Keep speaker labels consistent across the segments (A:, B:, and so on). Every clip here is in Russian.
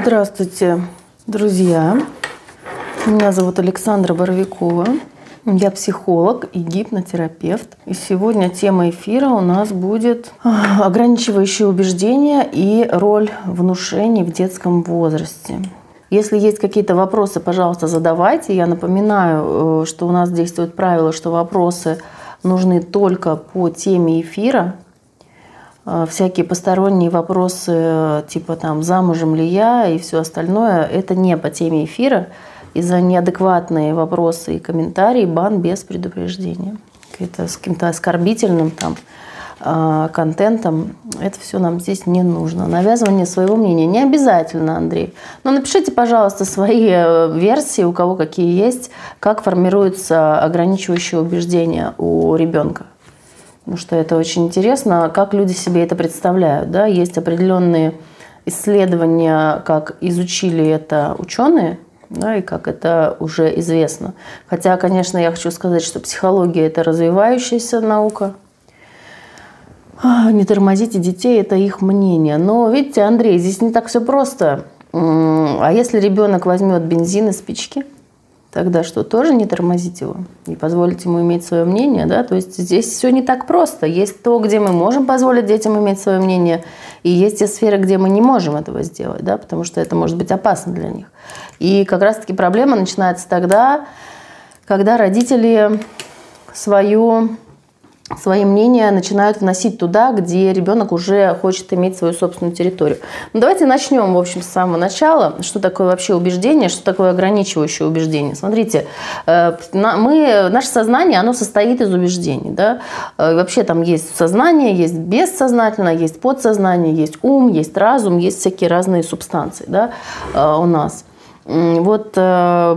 A: Здравствуйте, друзья. Меня зовут Александра Боровикова. Я психолог и гипнотерапевт. И сегодня тема эфира у нас будет а, ограничивающие убеждения и роль внушений в детском возрасте. Если есть какие-то вопросы, пожалуйста, задавайте. Я напоминаю, э, что у нас действует правило, что вопросы нужны только по теме эфира. Э, всякие посторонние вопросы, э, типа там замужем ли я и все остальное, это не по теме эфира и за неадекватные вопросы и комментарии бан без предупреждения. Это с каким-то оскорбительным там а, контентом, это все нам здесь не нужно. Навязывание своего мнения не обязательно, Андрей. Но напишите, пожалуйста, свои э, версии, у кого какие есть, как формируются ограничивающие убеждения у ребенка. Потому что это очень интересно, как люди себе это представляют. Да? Есть определенные исследования, как изучили это ученые – да, и как это уже известно. Хотя, конечно, я хочу сказать, что психология – это развивающаяся наука. А, не тормозите детей – это их мнение. Но, видите, Андрей, здесь не так все просто. А если ребенок возьмет бензин и спички – тогда что, тоже не тормозить его и позволить ему иметь свое мнение, да? То есть здесь все не так просто. Есть то, где мы можем позволить детям иметь свое мнение, и есть те сферы, где мы не можем этого сделать, да, потому что это может быть опасно для них. И как раз-таки проблема начинается тогда, когда родители свою свои мнения начинают вносить туда, где ребенок уже хочет иметь свою собственную территорию. Ну, давайте начнем, в общем, с самого начала. Что такое вообще убеждение, что такое ограничивающее убеждение? Смотрите, э, мы, наше сознание, оно состоит из убеждений. Да? Э, вообще там есть сознание, есть бессознательное, есть подсознание, есть ум, есть разум, есть всякие разные субстанции да, э, у нас. Вот э,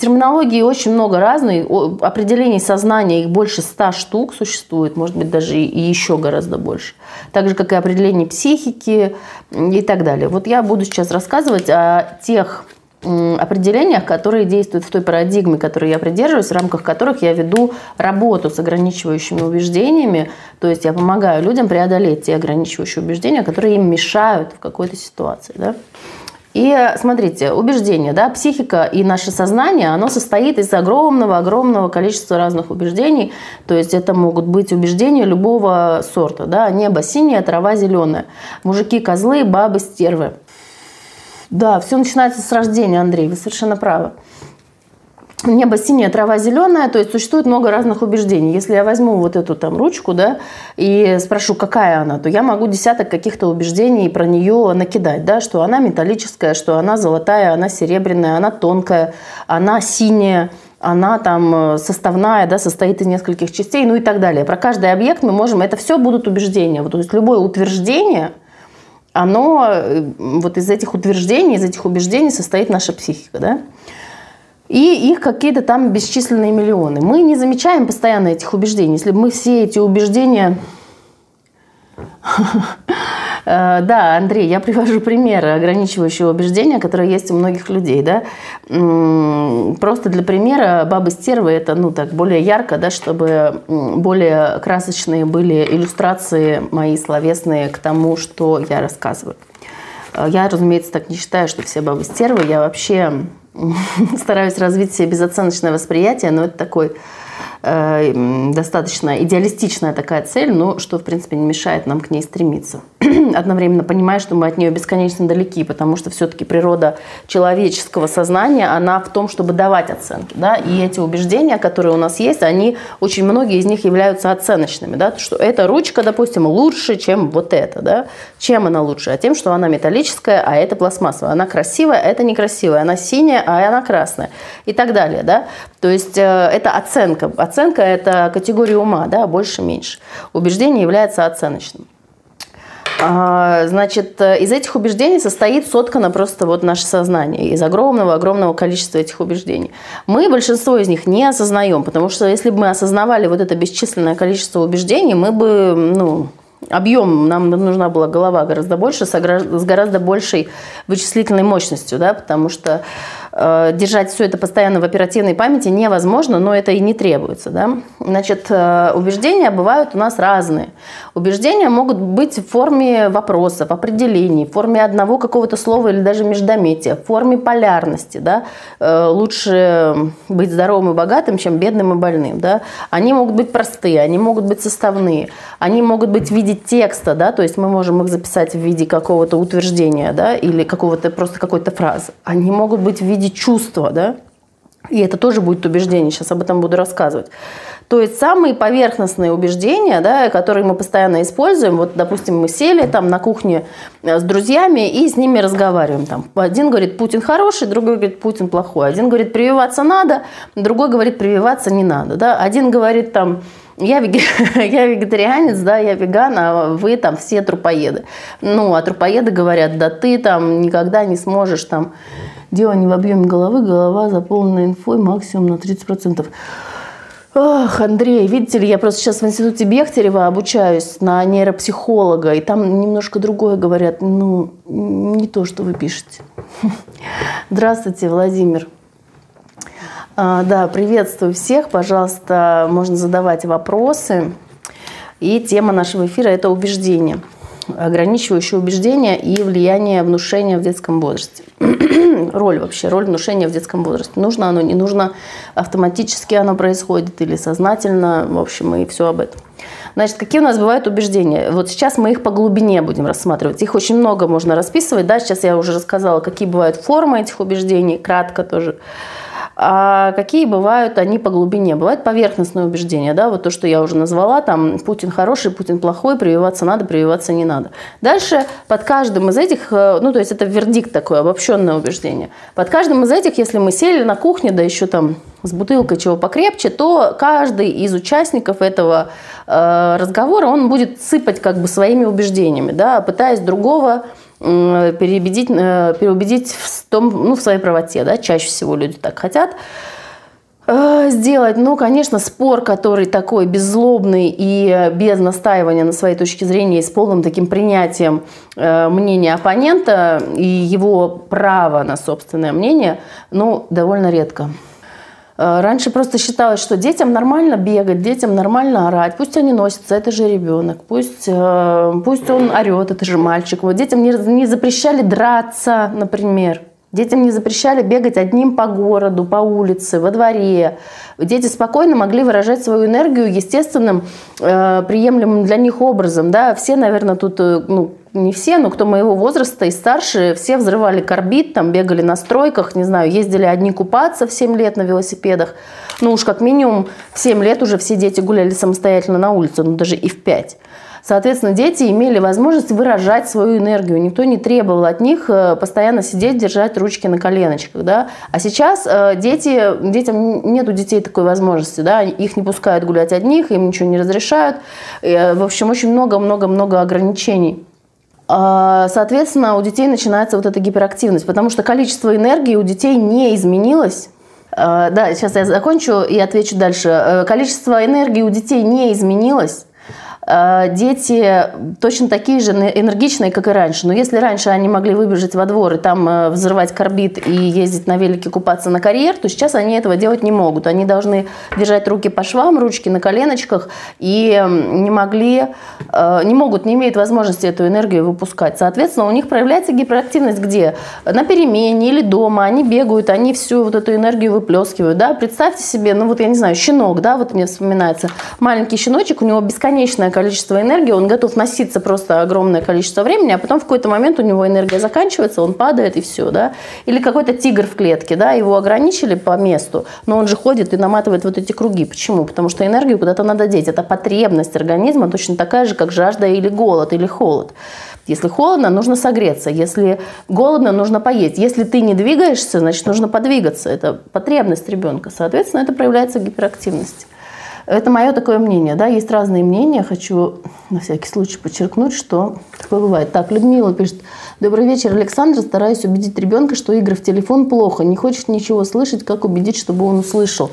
A: терминологии очень много разной, определений сознания, их больше ста штук существует, может быть, даже и еще гораздо больше. Так же, как и определение психики и так далее. Вот я буду сейчас рассказывать о тех определениях, которые действуют в той парадигме, которой я придерживаюсь, в рамках которых я веду работу с ограничивающими убеждениями. То есть я помогаю людям преодолеть те ограничивающие убеждения, которые им мешают в какой-то ситуации. Да? И смотрите, убеждение, да, психика и наше сознание, оно состоит из огромного-огромного количества разных убеждений. То есть это могут быть убеждения любого сорта, да, небо синее, трава зеленая, мужики козлы, бабы стервы. Да, все начинается с рождения, Андрей, вы совершенно правы небо синее, трава зеленая, то есть существует много разных убеждений. Если я возьму вот эту там ручку, да, и спрошу, какая она, то я могу десяток каких-то убеждений про нее накидать, да, что она металлическая, что она золотая, она серебряная, она тонкая, она синяя, она там э, составная, да, состоит из нескольких частей, ну и так далее. Про каждый объект мы можем, это все будут убеждения. Вот, то есть любое утверждение, оно э, вот из этих утверждений, из этих убеждений состоит наша психика, да. И их какие-то там бесчисленные миллионы. Мы не замечаем постоянно этих убеждений. Если бы мы все эти убеждения... Э, да, Андрей, я привожу примеры ограничивающего убеждения, которые есть у многих людей. Да? Просто для примера бабы стервы это ну, так, более ярко, да, чтобы более красочные были иллюстрации мои словесные к тому, что я рассказываю. Э, я, разумеется, так не считаю, что все бабы стервы. Я вообще стараюсь развить себе безоценочное восприятие, но это такой достаточно идеалистичная такая цель, но что, в принципе, не мешает нам к ней стремиться. Одновременно понимая, что мы от нее бесконечно далеки, потому что все-таки природа человеческого сознания, она в том, чтобы давать оценки. Да? И эти убеждения, которые у нас есть, они, очень многие из них являются оценочными. Да? Что эта ручка, допустим, лучше, чем вот эта. Да? Чем она лучше? А тем, что она металлическая, а это пластмассовая. Она красивая, а это некрасивая. Она синяя, а она красная. И так далее. Да? То есть э, это оценка. Оценка – это категория ума, да, больше-меньше. Убеждение является оценочным. А, значит, из этих убеждений состоит соткано просто вот наше сознание, из огромного-огромного количества этих убеждений. Мы большинство из них не осознаем, потому что если бы мы осознавали вот это бесчисленное количество убеждений, мы бы, ну, объем, нам нужна была голова гораздо больше, с гораздо большей вычислительной мощностью, да, потому что держать все это постоянно в оперативной памяти невозможно, но это и не требуется. Да? Значит, э, убеждения бывают у нас разные. Убеждения могут быть в форме вопросов, определений, в форме одного какого-то слова или даже междометия, в форме полярности. Да? Э, лучше быть здоровым и богатым, чем бедным и больным. Да? Они могут быть простые, они могут быть составные, они могут быть в виде текста, да? то есть мы можем их записать в виде какого-то утверждения да? или какого-то просто какой-то фразы. Они могут быть в виде чувства, да? И это тоже будет убеждение, сейчас об этом буду рассказывать. То есть самые поверхностные убеждения, да, которые мы постоянно используем, вот, допустим, мы сели там на кухне э, с друзьями и с ними разговариваем. Там. Один говорит, Путин хороший, другой говорит, Путин плохой. Один говорит, прививаться надо, другой говорит, прививаться не надо. Да? Один говорит, там, я, вег... я вегетарианец, да, я веган, а вы там все трупоеды. Ну, а трупоеды говорят, да ты там никогда не сможешь там Дело не в объеме головы, голова заполнена инфой максимум на 30%. Ох, Андрей, видите ли, я просто сейчас в институте Бехтерева обучаюсь на нейропсихолога, и там немножко другое говорят, ну, не то, что вы пишете. Здравствуйте, Владимир. А, да, приветствую всех, пожалуйста, можно задавать вопросы. И тема нашего эфира – это убеждение – ограничивающие убеждения и влияние внушения в детском возрасте. роль вообще, роль внушения в детском возрасте. Нужно оно, не нужно, автоматически оно происходит или сознательно, в общем, и все об этом. Значит, какие у нас бывают убеждения? Вот сейчас мы их по глубине будем рассматривать. Их очень много можно расписывать. Да? Сейчас я уже рассказала, какие бывают формы этих убеждений, кратко тоже. А какие бывают они по глубине? Бывают поверхностные убеждения, да, вот то, что я уже назвала, там Путин хороший, Путин плохой, прививаться надо, прививаться не надо. Дальше под каждым из этих, э, ну то есть это вердикт такое, обобщенное убеждение. Под каждым из этих, если мы сели на кухне, да еще там с бутылкой чего покрепче, то каждый из участников этого э, разговора, он будет сыпать как бы своими убеждениями, да, пытаясь другого переубедить, э, переубедить в, том, ну, в своей правоте. Да? Чаще всего люди так хотят э, сделать. Ну, конечно, спор, который такой беззлобный и без настаивания на своей точке зрения и с полным таким принятием э, мнения оппонента и его права на собственное мнение, ну, довольно редко. Э, раньше просто считалось, что детям нормально бегать, детям нормально орать, пусть они носятся, это же ребенок, пусть, э, пусть он орет, это же мальчик. Вот детям не, не запрещали драться, например. Детям не запрещали бегать одним по городу, по улице, во дворе. Дети спокойно могли выражать свою энергию естественным, э, приемлемым для них образом. Да? Все, наверное, тут э, ну, не все, но кто моего возраста и старше, все взрывали карбид, там бегали на стройках, не знаю, ездили одни купаться в 7 лет на велосипедах. Ну уж как минимум в 7 лет уже все дети гуляли самостоятельно на улице, ну даже и в 5. Соответственно, дети имели возможность выражать свою энергию. Никто не требовал от них э, постоянно сидеть, держать ручки на коленочках. Да? А сейчас э, дети, детям нет детей такой возможности. Да? Их не пускают гулять одних, им ничего не разрешают. Э, в общем, очень много-много-много ограничений. А, соответственно, у детей начинается вот эта гиперактивность, потому что количество энергии у детей не изменилось. А, да, сейчас я закончу и отвечу дальше. Количество энергии у детей не изменилось. Э, дети точно такие же энергичные, как и раньше. Но если раньше они могли выбежать во двор и там э, взрывать карбид и ездить на велике купаться на карьер, то сейчас они этого делать не могут. Они должны держать руки по швам, ручки на коленочках и не могли, э, не могут, не имеют возможности эту энергию выпускать. Соответственно, у них проявляется гиперактивность где? На перемене или дома. Они бегают, они всю вот эту энергию выплескивают. Да? Представьте себе, ну вот я не знаю, щенок, да, вот мне вспоминается. Маленький щеночек, у него бесконечное количество энергии, он готов носиться просто огромное количество времени, а потом в какой-то момент у него энергия заканчивается, он падает и все, да. Или какой-то тигр в клетке, да, его ограничили по месту, но он же ходит и наматывает вот эти круги. Почему? Потому что энергию куда-то надо деть. Это потребность организма точно такая же, как жажда или голод, или холод. Если холодно, нужно согреться. Если голодно, нужно поесть. Если ты не двигаешься, значит, нужно подвигаться. Это потребность ребенка. Соответственно, это проявляется гиперактивность. Это мое такое мнение. Да? Есть разные мнения. Хочу на всякий случай подчеркнуть, что такое бывает. Так, Людмила пишет. Добрый вечер, Александр. Стараюсь убедить ребенка, что игры в телефон плохо. Не хочет ничего слышать. Как убедить, чтобы он услышал?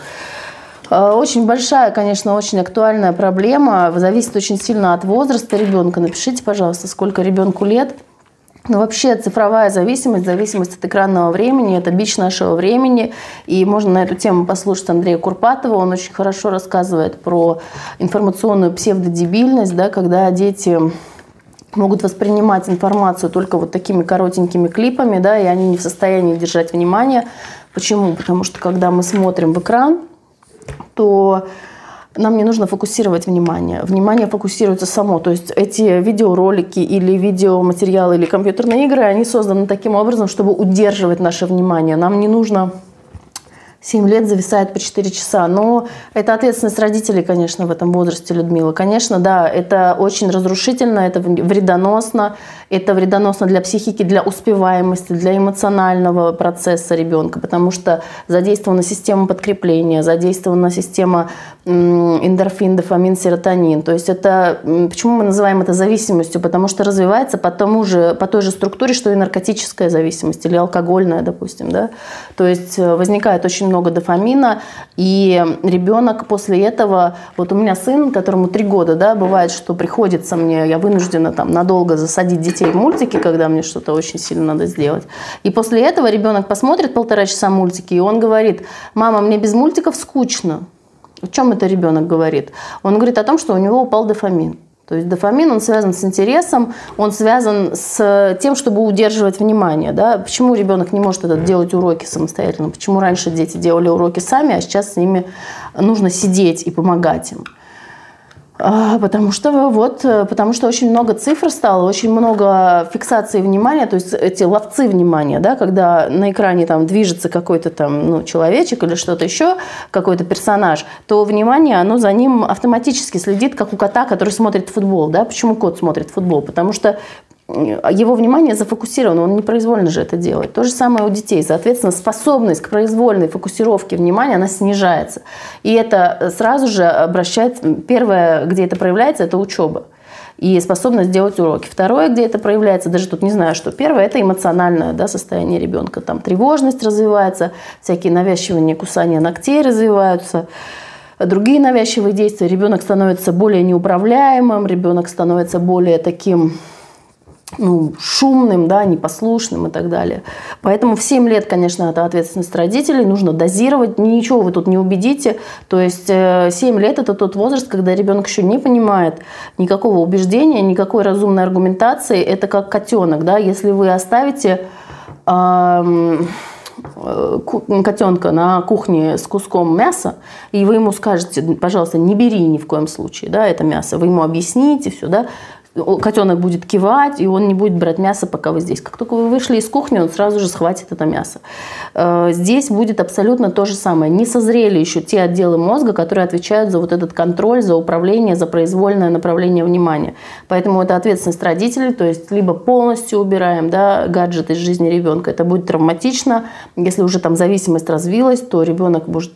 A: А, очень большая, конечно, очень актуальная проблема. Зависит очень сильно от возраста ребенка. Напишите, пожалуйста, сколько ребенку лет. Но вообще цифровая зависимость, зависимость от экранного времени – это бич нашего времени. И можно на эту тему послушать Андрея Курпатова. Он очень хорошо рассказывает про информационную псевдодебильность, да, когда дети могут воспринимать информацию только вот такими коротенькими клипами, да, и они не в состоянии держать внимание. Почему? Потому что когда мы смотрим в экран, то нам не нужно фокусировать внимание. Внимание фокусируется само. То есть эти видеоролики или видеоматериалы или компьютерные игры, они созданы таким образом, чтобы удерживать наше внимание. Нам не нужно 7 лет зависает по 4 часа. Но это ответственность родителей, конечно, в этом возрасте, Людмила. Конечно, да, это очень разрушительно, это вредоносно, это вредоносно для психики, для успеваемости, для эмоционального процесса ребенка, потому что задействована система подкрепления, задействована система эндорфин, дофамин, серотонин. То есть это, почему мы называем это зависимостью? Потому что развивается по, тому же, по той же структуре, что и наркотическая зависимость или алкогольная, допустим. Да? То есть э, возникает очень много дофамина, и ребенок после этого, вот у меня сын, которому три года, да, бывает, что приходится мне, я вынуждена там надолго засадить детей в мультики, когда мне что-то очень сильно надо сделать. И после этого ребенок посмотрит полтора часа мультики, и он говорит, мама, мне без мультиков скучно. О чем это ребенок говорит? Он говорит о том, что у него упал дофамин. То есть дофамин, он связан с интересом, он связан с тем, чтобы удерживать внимание. Да? Почему ребенок не может этот делать уроки самостоятельно? Почему раньше дети делали уроки сами, а сейчас с ними нужно сидеть и помогать им? А, потому что вот, э, потому что очень много цифр стало, очень много фиксации внимания, то есть эти ловцы внимания, да, когда на экране там движется какой-то там ну, человечек или что-то еще, какой-то персонаж, то внимание, оно за ним автоматически следит, как у кота, который смотрит футбол, да. Почему кот смотрит футбол? Потому что его внимание зафокусировано, он непроизвольно же это делает. То же самое у детей. Соответственно, способность к произвольной фокусировке внимания, она снижается. И это сразу же обращает... Первое, где это проявляется, это учеба и способность делать уроки. Второе, где это проявляется, даже тут не знаю, что первое, это эмоциональное да, состояние ребенка. Там тревожность развивается, всякие навязчивые кусания ногтей развиваются другие навязчивые действия. Ребенок становится более неуправляемым, ребенок становится более таким ну, шумным, да, непослушным и так далее. Поэтому в 7 лет, конечно, это ответственность родителей, нужно дозировать, ничего вы тут не убедите. То есть 7 э, лет – это тот возраст, когда ребенок еще не понимает никакого убеждения, никакой разумной аргументации. Это как котенок, да, если вы оставите э, котенка на кухне с куском мяса, и вы ему скажете, пожалуйста, не бери ни в коем случае, да, это мясо, вы ему объясните все, да, котенок будет кивать, и он не будет брать мясо, пока вы здесь. Как только вы вышли из кухни, он сразу же схватит это мясо. Э, здесь будет абсолютно то же самое. Не созрели еще те отделы мозга, которые отвечают за вот этот контроль, за управление, за произвольное направление внимания. Поэтому это ответственность родителей, то есть либо полностью убираем да, гаджет из жизни ребенка, это будет травматично. Если уже там зависимость развилась, то ребенок может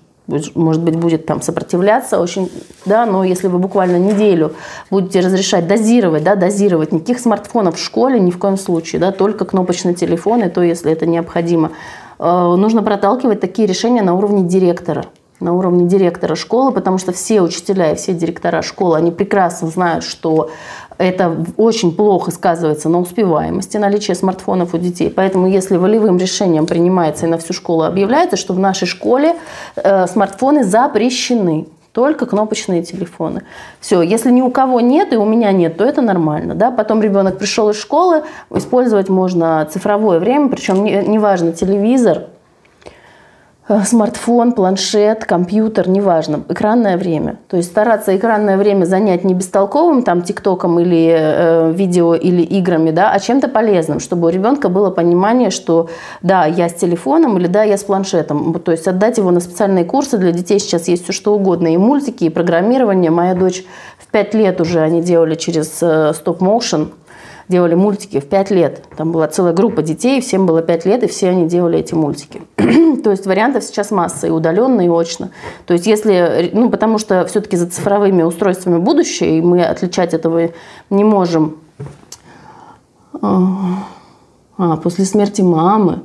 A: может быть, будет там сопротивляться очень, да, но если вы буквально неделю будете разрешать дозировать, да, дозировать никаких смартфонов в школе ни в коем случае, да, только кнопочные телефоны, то если это необходимо, э, нужно проталкивать такие решения на уровне директора на уровне директора школы, потому что все учителя и все директора школы, они прекрасно знают, что это очень плохо сказывается на успеваемости наличия смартфонов у детей. Поэтому если волевым решением принимается и на всю школу объявляется, что в нашей школе э, смартфоны запрещены, только кнопочные телефоны. Все, если ни у кого нет и у меня нет, то это нормально. Да? Потом ребенок пришел из школы, использовать можно цифровое время, причем неважно, не телевизор, смартфон, планшет, компьютер, неважно, экранное время. То есть стараться экранное время занять не бестолковым, там, тиктоком или э, видео или играми, да, а чем-то полезным, чтобы у ребенка было понимание, что да, я с телефоном или да, я с планшетом. То есть отдать его на специальные курсы для детей сейчас есть все что угодно, и мультики, и программирование. Моя дочь в пять лет уже они делали через э, стоп-моушен, делали мультики в 5 лет. Там была целая группа детей, всем было 5 лет, и все они делали эти мультики. То есть вариантов сейчас масса, и удаленно, и очно. То есть если, ну, потому что все-таки за цифровыми устройствами будущее, и мы отличать этого не можем. А, после смерти мамы.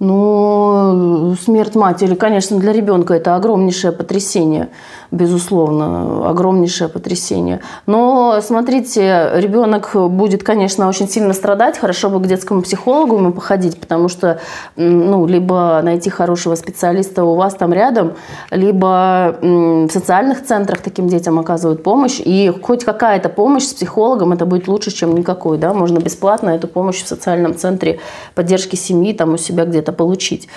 A: Ну, смерть матери, конечно, для ребенка это огромнейшее потрясение. Безусловно, огромнейшее потрясение. Но, смотрите, ребенок будет, конечно, очень сильно страдать. Хорошо бы к детскому психологу ему походить, потому что, ну, либо найти хорошего специалиста у вас там рядом, либо в социальных центрах таким детям оказывают помощь. И хоть какая-то помощь с психологом, это будет лучше, чем никакой. Да? Можно бесплатно эту помощь в социальном центре поддержки семьи там у себя где-то получить.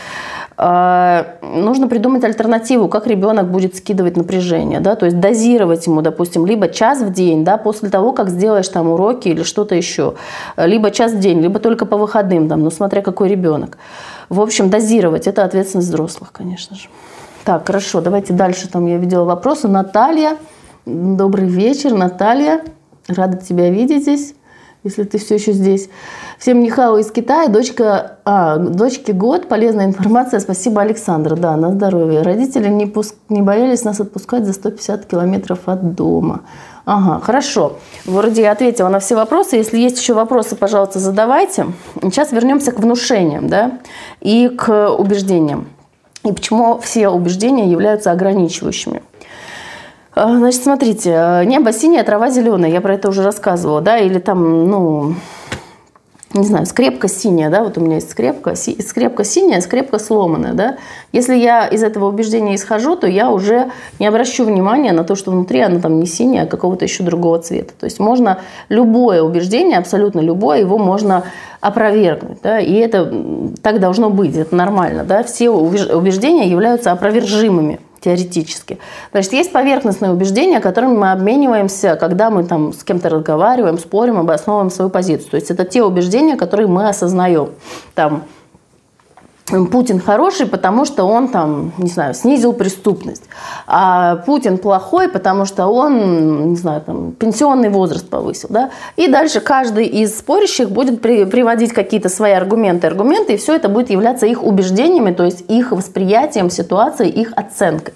A: А, нужно придумать альтернативу, как ребенок будет скидывать напряжение, да, то есть дозировать ему, допустим, либо час в день, да, после того, как сделаешь там уроки или что-то еще, либо час в день, либо только по выходным, там, ну, смотря какой ребенок. В общем, дозировать – это ответственность взрослых, конечно же. Так, хорошо, давайте дальше. Там я видела вопросы. Наталья, добрый вечер, Наталья. Рада тебя видеть здесь если ты все еще здесь. Всем Нихао из Китая, дочка, а, дочке год, полезная информация, спасибо, Александр, да, на здоровье. Родители не, пуск, не боялись нас отпускать за 150 километров от дома. Ага, хорошо. Вроде я ответила на все вопросы. Если есть еще вопросы, пожалуйста, задавайте. Сейчас вернемся к внушениям, да, и к убеждениям. И почему все убеждения являются ограничивающими. А, значит, смотрите, э, небо синее, трава зеленая, я про это уже рассказывала, да, или там, ну, не знаю, скрепка синяя, да, вот у меня есть скрепка, си, скрепка синяя, скрепка сломанная, да. Если я из этого убеждения исхожу, то я уже не обращу внимания на то, что внутри оно там не синее, а какого-то еще другого цвета. То есть можно любое убеждение, абсолютно любое, его можно опровергнуть, да, и это так должно быть, это нормально, да. Все убеждения являются опровержимыми теоретически. Значит, есть поверхностные убеждения, которыми мы обмениваемся, когда мы там с кем-то разговариваем, спорим, обосновываем свою позицию. То есть это те убеждения, которые мы осознаем. Там, Путин хороший, потому что он там, не знаю, снизил преступность. А Путин плохой, потому что он, не знаю, там, пенсионный возраст повысил. Да? И дальше каждый из спорящих будет при, приводить какие-то свои аргументы, аргументы, и все это будет являться их убеждениями, то есть их восприятием ситуации, их оценкой.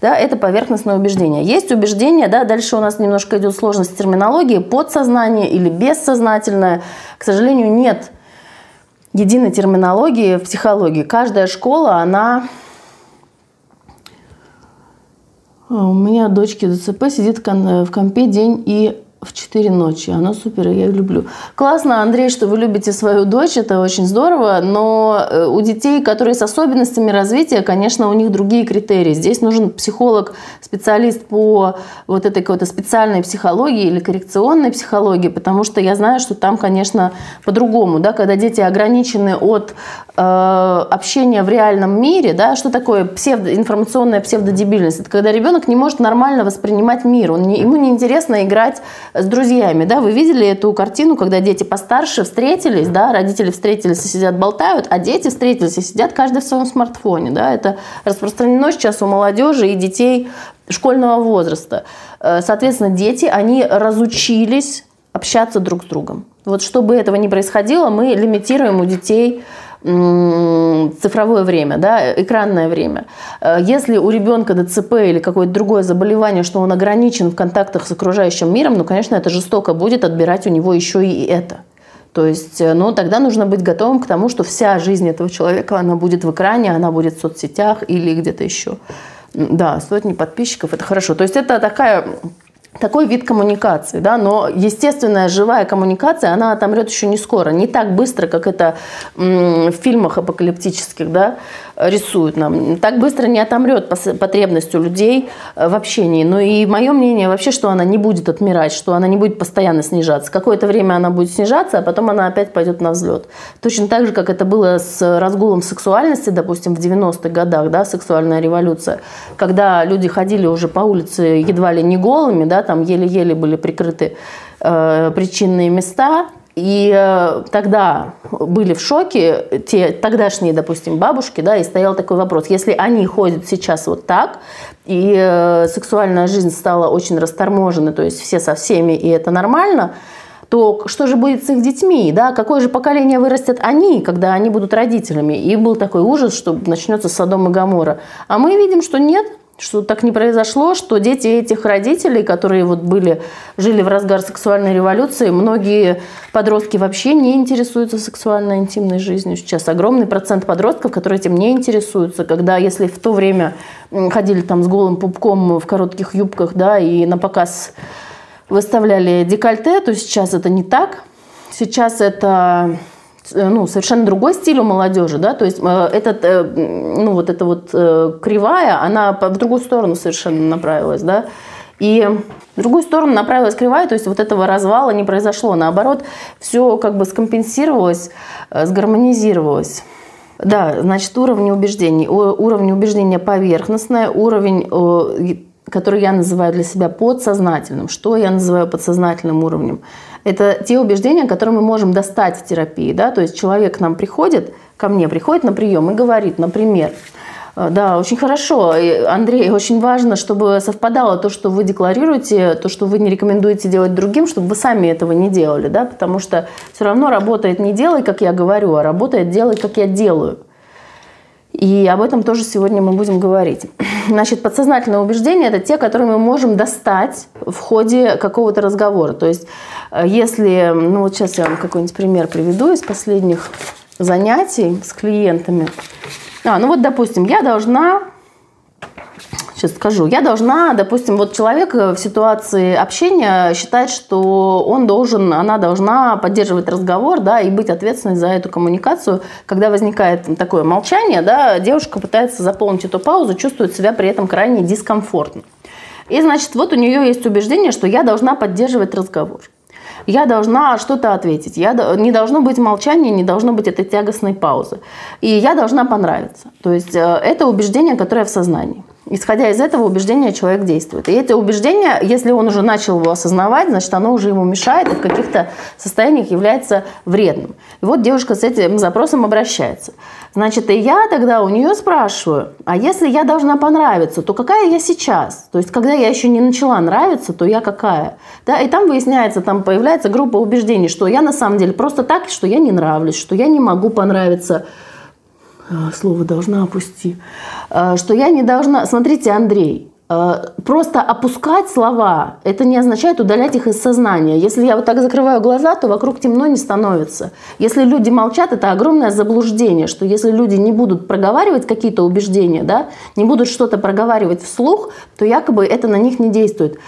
A: Да, это поверхностное убеждение. Есть убеждение, да, дальше у нас немножко идет сложность терминологии, подсознание или бессознательное. К сожалению, нет единой терминологии в психологии. Каждая школа, она... У меня дочки ДЦП сидит в компе день и в 4 ночи. Она супер, я ее люблю. Классно, Андрей, что вы любите свою дочь, это очень здорово, но э, у детей, которые с особенностями развития, конечно, у них другие критерии. Здесь нужен психолог, специалист по вот этой какой-то специальной психологии или коррекционной психологии, потому что я знаю, что там, конечно, по-другому, да, когда дети ограничены от э, общения в реальном мире, да, что такое псевдо, информационная псевдодебильность? Это когда ребенок не может нормально воспринимать мир, он не, ему неинтересно играть с друзьями, да, вы видели эту картину, когда дети постарше встретились, да, родители встретились и сидят болтают, а дети встретились и сидят каждый в своем смартфоне, да, это распространено сейчас у молодежи и детей школьного возраста. Э, соответственно, дети, они разучились общаться друг с другом. Вот чтобы этого не происходило, мы лимитируем у детей цифровое время, да, экранное время. Э, если у ребенка ДЦП или какое-то другое заболевание, что он ограничен в контактах с окружающим миром, ну, конечно, это жестоко будет отбирать у него еще и это. То есть, ну, тогда нужно быть готовым к тому, что вся жизнь этого человека, она будет в экране, она будет в соцсетях или где-то еще. Да, сотни подписчиков, это хорошо. То есть это такая такой вид коммуникации, да, но естественная живая коммуникация, она отомрет еще не скоро, не так быстро, как это в фильмах апокалиптических, да, рисуют нам. Так быстро не отомрет потребность у людей э, в общении. Но и мое мнение вообще, что она не будет отмирать, что она не будет постоянно снижаться. Какое-то время она будет снижаться, а потом она опять пойдет на взлет. Точно так же, как это было с разгулом сексуальности, допустим, в 90-х годах, да, сексуальная революция, когда люди ходили уже по улице едва ли не голыми, да, там еле-еле были прикрыты э, причинные места, и э, тогда были в шоке те тогдашние, допустим, бабушки, да, и стоял такой вопрос, если они ходят сейчас вот так, и э, сексуальная жизнь стала очень расторможена, то есть все со всеми, и это нормально, то что же будет с их детьми, да, какое же поколение вырастет они, когда они будут родителями. И был такой ужас, что начнется Содом и Гамора. А мы видим, что нет, что так не произошло, что дети этих родителей, которые вот были, жили в разгар сексуальной революции, многие подростки вообще не интересуются сексуальной интимной жизнью. Сейчас огромный процент подростков, которые этим не интересуются, когда если в то время ходили там с голым пупком в коротких юбках, да, и на показ выставляли декольте, то сейчас это не так. Сейчас это ну, совершенно другой стиль у молодежи, да, то есть э, этот, э, ну, вот эта вот кривая, она в другую сторону совершенно направилась, да, и в другую сторону направилась кривая, то есть вот этого развала не произошло, наоборот, все как бы скомпенсировалось, сгармонизировалось. Да, значит, уровни убеждений. Уровень убеждения поверхностный, уровень который я называю для себя подсознательным. Что я называю подсознательным уровнем? Это те убеждения, которые мы можем достать в терапии. Да? То есть человек к нам приходит, ко мне приходит на прием и говорит, например, «Э, да, очень хорошо. Андрей, очень важно, чтобы совпадало то, что вы декларируете, то, что вы не рекомендуете делать другим, чтобы вы сами этого не делали, да, потому что все равно работает не делай, как я говорю, а работает делай, как я делаю. И об этом тоже сегодня мы будем говорить. Значит, подсознательные убеждения – это те, которые мы можем достать в ходе какого-то разговора. То есть, э, если, ну вот сейчас я вам какой-нибудь пример приведу из последних занятий с клиентами. А, ну вот, допустим, я должна сейчас скажу. Я должна, допустим, вот человек в ситуации общения считает, что он должен, она должна поддерживать разговор, да, и быть ответственной за эту коммуникацию. Когда возникает такое молчание, да, девушка пытается заполнить эту паузу, чувствует себя при этом крайне дискомфортно. И, значит, вот у нее есть убеждение, что я должна поддерживать разговор. Я должна что-то ответить. Я, не должно быть молчания, не должно быть этой тягостной паузы. И я должна понравиться. То есть э, это убеждение, которое в сознании. Исходя из этого убеждения человек действует. И это убеждение, если он уже начал его осознавать, значит, оно уже ему мешает и в каких-то состояниях является вредным. И вот девушка с этим запросом обращается. Значит, и я тогда у нее спрашиваю, а если я должна понравиться, то какая я сейчас? То есть, когда я еще не начала нравиться, то я какая? Да, и там выясняется, там появляется группа убеждений, что я на самом деле просто так, что я не нравлюсь, что я не могу понравиться слово должна опусти, а, что я не должна... Смотрите, Андрей, а, просто опускать слова, это не означает удалять их из сознания. Если я вот так закрываю глаза, то вокруг темно не становится. Если люди молчат, это огромное заблуждение, что если люди не будут проговаривать какие-то убеждения, да, не будут что-то проговаривать вслух, то якобы это на них не действует.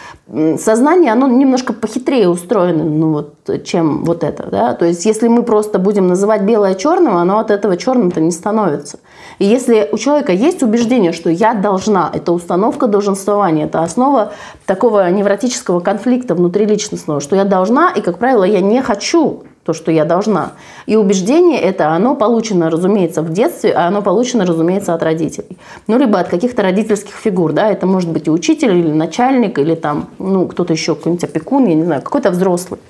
A: Сознание, оно немножко похитрее устроено, ну вот, чем вот это. Да? То есть если мы просто будем называть белое черным, оно от этого черным-то не становится. И если у человека есть убеждение, что я должна, это установка долженствования, это основа такого невротического конфликта внутриличностного, что я должна, и, как правило, я не хочу то, что я должна. И убеждение это, оно получено, разумеется, в детстве, а оно получено, разумеется, от родителей. Ну, либо от каких-то родительских фигур, да, это может быть и учитель, или начальник, или там, ну, кто-то еще, какой-нибудь опекун, я не знаю, какой-то взрослый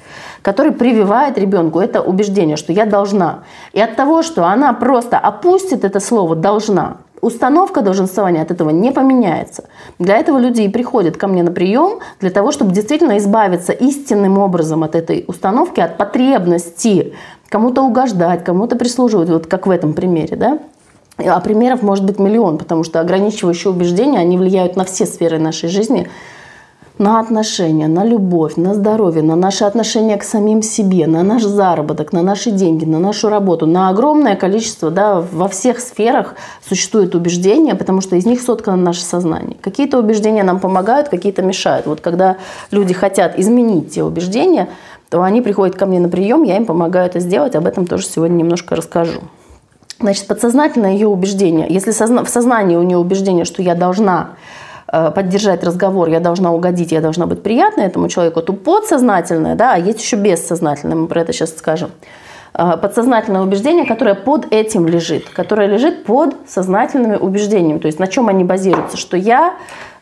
A: который прививает ребенку это убеждение, что я должна. И от того, что она просто опустит это слово «должна», установка долженствования от этого не поменяется. Для этого люди и приходят ко мне на прием, для того, чтобы действительно избавиться истинным образом от этой установки, от потребности кому-то угождать, кому-то прислуживать, вот как в этом примере, да? А примеров может быть миллион, потому что ограничивающие убеждения, они влияют на все сферы нашей жизни, на отношения, на любовь, на здоровье, на наши отношения к самим себе, на наш заработок, на наши деньги, на нашу работу, на огромное количество, да, во всех сферах существуют убеждения, потому что из них соткано наше сознание. Какие-то убеждения нам помогают, какие-то мешают. Вот когда люди хотят изменить те убеждения, то они приходят ко мне на прием, я им помогаю это сделать, об этом тоже сегодня немножко расскажу. Значит, подсознательное ее убеждение. Если в сознании у нее убеждение, что я должна поддержать разговор, я должна угодить, я должна быть приятной этому человеку, то подсознательное, да, а есть еще бессознательное, мы про это сейчас скажем. Э, подсознательное убеждение, которое под этим лежит, которое лежит под сознательными убеждениями. То есть на чем они базируются? Что я,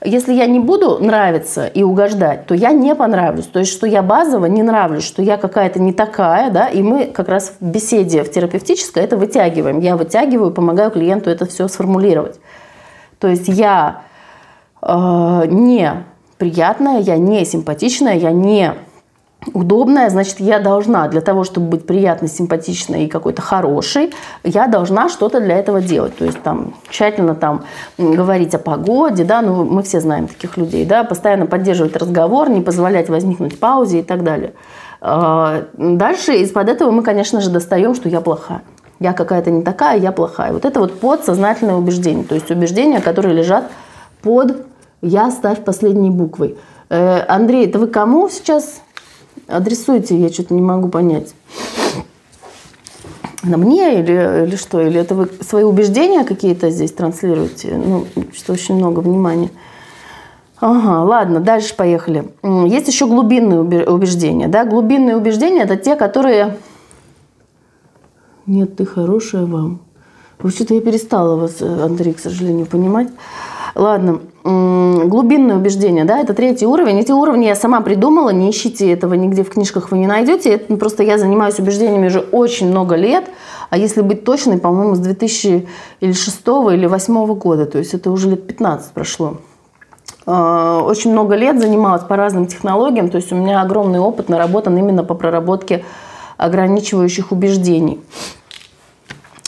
A: если я не буду нравиться и угождать, то я не понравлюсь. То есть что я базово не нравлюсь, что я какая-то не такая, да, и мы как раз в беседе в терапевтической это вытягиваем. Я вытягиваю, помогаю клиенту это все сформулировать. То есть я э, не приятная, я не симпатичная, я не удобная, значит, я должна для того, чтобы быть приятной, симпатичной и какой-то хорошей, я должна что-то для этого делать. То есть там тщательно там говорить о погоде, да, ну мы все знаем таких людей, да, постоянно поддерживать разговор, не позволять возникнуть паузе и так далее. А, дальше из-под этого мы, конечно же, достаем, что я плохая. Я какая-то не такая, я плохая. Вот это вот подсознательное убеждение. То есть убеждения, которые лежат под «я» ставь последней буквой. Э, Андрей, это вы кому сейчас адресуете? Я что-то не могу понять. На мне или, или что? Или это вы свои убеждения какие-то здесь транслируете? Ну, что очень много внимания. Ага, ладно, дальше поехали. Есть еще глубинные убеждения. Да? Глубинные убеждения – это те, которые… Нет, ты хорошая вам. Вообще-то я перестала вас, э, Андрей, к сожалению, понимать. Ладно, глубинные убеждения, да, это третий уровень. Эти уровни я сама придумала, не ищите этого нигде в книжках, вы не найдете. Это просто я занимаюсь убеждениями уже очень много лет, а если быть точной, по-моему, с 2006 или 2008 года, то есть это уже лет 15 прошло. А, очень много лет занималась по разным технологиям, то есть у меня огромный опыт наработан именно по проработке ограничивающих убеждений.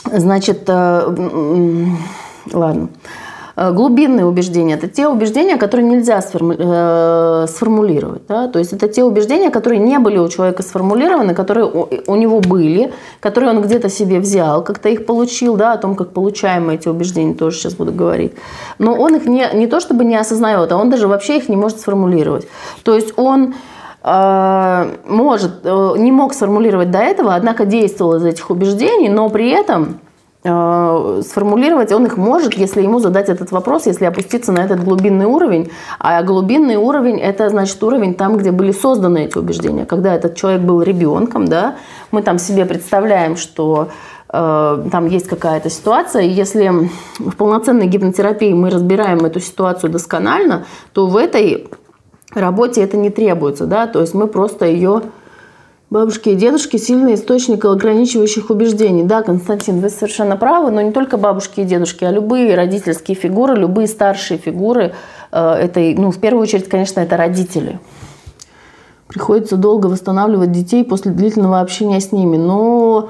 A: Значит, э, ладно. Э, глубинные убеждения – это те убеждения, которые нельзя э, сформулировать. Да? То есть это те убеждения, которые не были у человека сформулированы, которые у него были, которые он где-то себе взял, как-то их получил, да, о том, как получаем эти убеждения, тоже сейчас буду говорить. Но он их не, не то чтобы не осознает, а он даже вообще их не может сформулировать. То есть он э, может, не мог сформулировать до этого, однако действовал из этих убеждений, но при этом сформулировать он их может, если ему задать этот вопрос, если опуститься на этот глубинный уровень. А глубинный уровень – это, значит, уровень там, где были созданы эти убеждения. Когда этот человек был ребенком, да, мы там себе представляем, что э, там есть какая-то ситуация, и если в полноценной гипнотерапии мы разбираем эту ситуацию досконально, то в этой работе это не требуется, да, то есть мы просто ее Бабушки и дедушки – сильный источник ограничивающих убеждений. Да, Константин, вы совершенно правы, но не только бабушки и дедушки, а любые родительские фигуры, любые старшие фигуры э, этой, ну, в первую очередь, конечно, это родители. Приходится долго восстанавливать детей после длительного общения с ними, но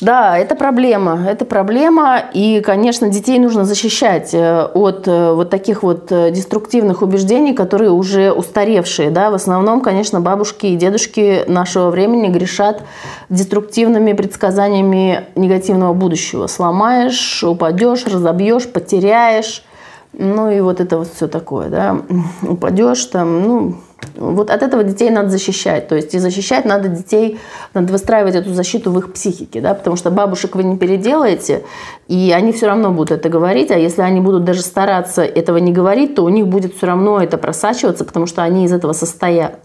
A: да, это проблема, это проблема, и, конечно, детей нужно защищать э, от э, вот таких вот э, деструктивных убеждений, которые уже устаревшие, да, в основном, конечно, бабушки и дедушки нашего времени грешат деструктивными предсказаниями негативного будущего. Сломаешь, упадешь, разобьешь, потеряешь, ну и вот это вот все такое, да, упадешь там, ну, вот от этого детей надо защищать. То есть и защищать надо детей, надо выстраивать эту защиту в их психике, да, потому что бабушек вы не переделаете, и они все равно будут это говорить, а если они будут даже стараться этого не говорить, то у них будет все равно это просачиваться, потому что они из этого состоят.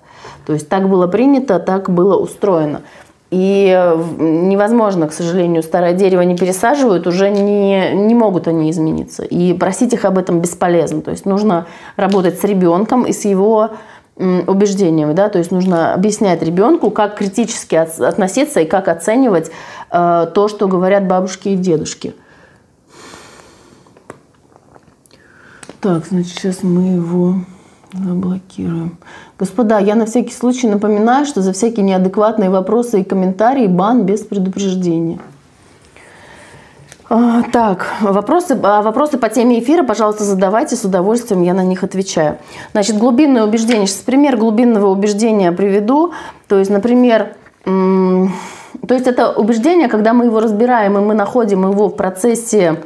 A: То есть так было принято, так было устроено. И невозможно, к сожалению, старое дерево не пересаживают, уже не, не могут они измениться. И просить их об этом бесполезно. То есть нужно работать с ребенком и с его убеждениями, да, то есть нужно объяснять ребенку, как критически относиться и как оценивать э, то, что говорят бабушки и дедушки. Так, значит, сейчас мы его заблокируем. Господа, я на всякий случай напоминаю, что за всякие неадекватные вопросы и комментарии бан без предупреждения. А, так, вопросы, а, вопросы по теме эфира, пожалуйста, задавайте, с удовольствием я на них отвечаю. Значит, глубинное убеждение. Сейчас пример глубинного убеждения приведу. То есть, например, то есть это убеждение, когда мы его разбираем, и мы находим его в процессе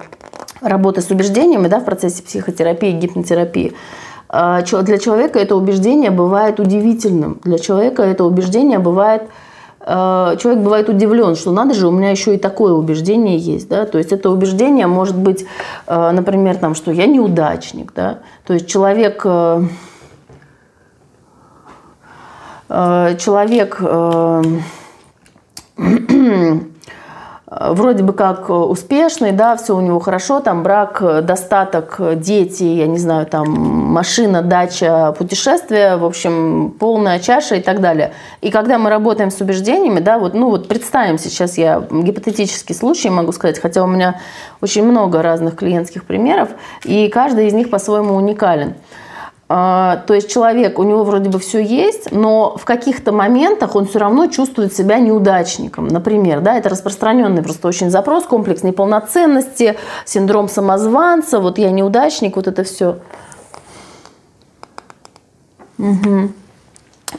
A: работы с убеждениями, да, в процессе психотерапии, гипнотерапии, а, для человека это убеждение бывает удивительным. Для человека это убеждение бывает человек бывает удивлен, что надо же, у меня еще и такое убеждение есть, да, то есть это убеждение может быть, э, например, там, что я неудачник, да, то есть человек, э, человек вроде бы как успешный, да, все у него хорошо, там брак, достаток, дети, я не знаю, там машина, дача, путешествие, в общем, полная чаша и так далее. И когда мы работаем с убеждениями, да, вот, ну вот представим сейчас я гипотетический случай могу сказать, хотя у меня очень много разных клиентских примеров, и каждый из них по-своему уникален. А, то есть человек, у него вроде бы все есть, но в каких-то моментах он все равно чувствует себя неудачником. Например, да, это распространенный просто очень запрос, комплекс неполноценности, синдром самозванца, вот я неудачник, вот это все. Угу.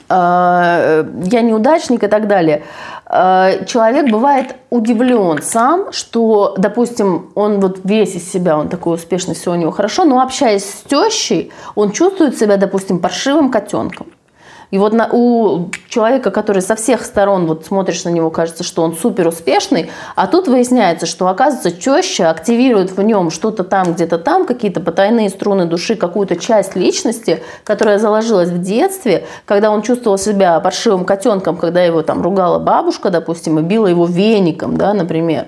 A: Я неудачник и так далее. А, человек бывает удивлен сам, что, допустим, он вот весь из себя, он такой успешный, все у него хорошо, но общаясь с тещей, он чувствует себя, допустим, паршивым котенком. И вот на, у человека, который со всех сторон вот смотришь на него, кажется, что он супер успешный, а тут выясняется, что оказывается теща активирует в нем что-то там, где-то там, какие-то потайные струны души, какую-то часть личности, которая заложилась в детстве, когда он чувствовал себя паршивым котенком, когда его там ругала бабушка, допустим, и била его веником, да, например.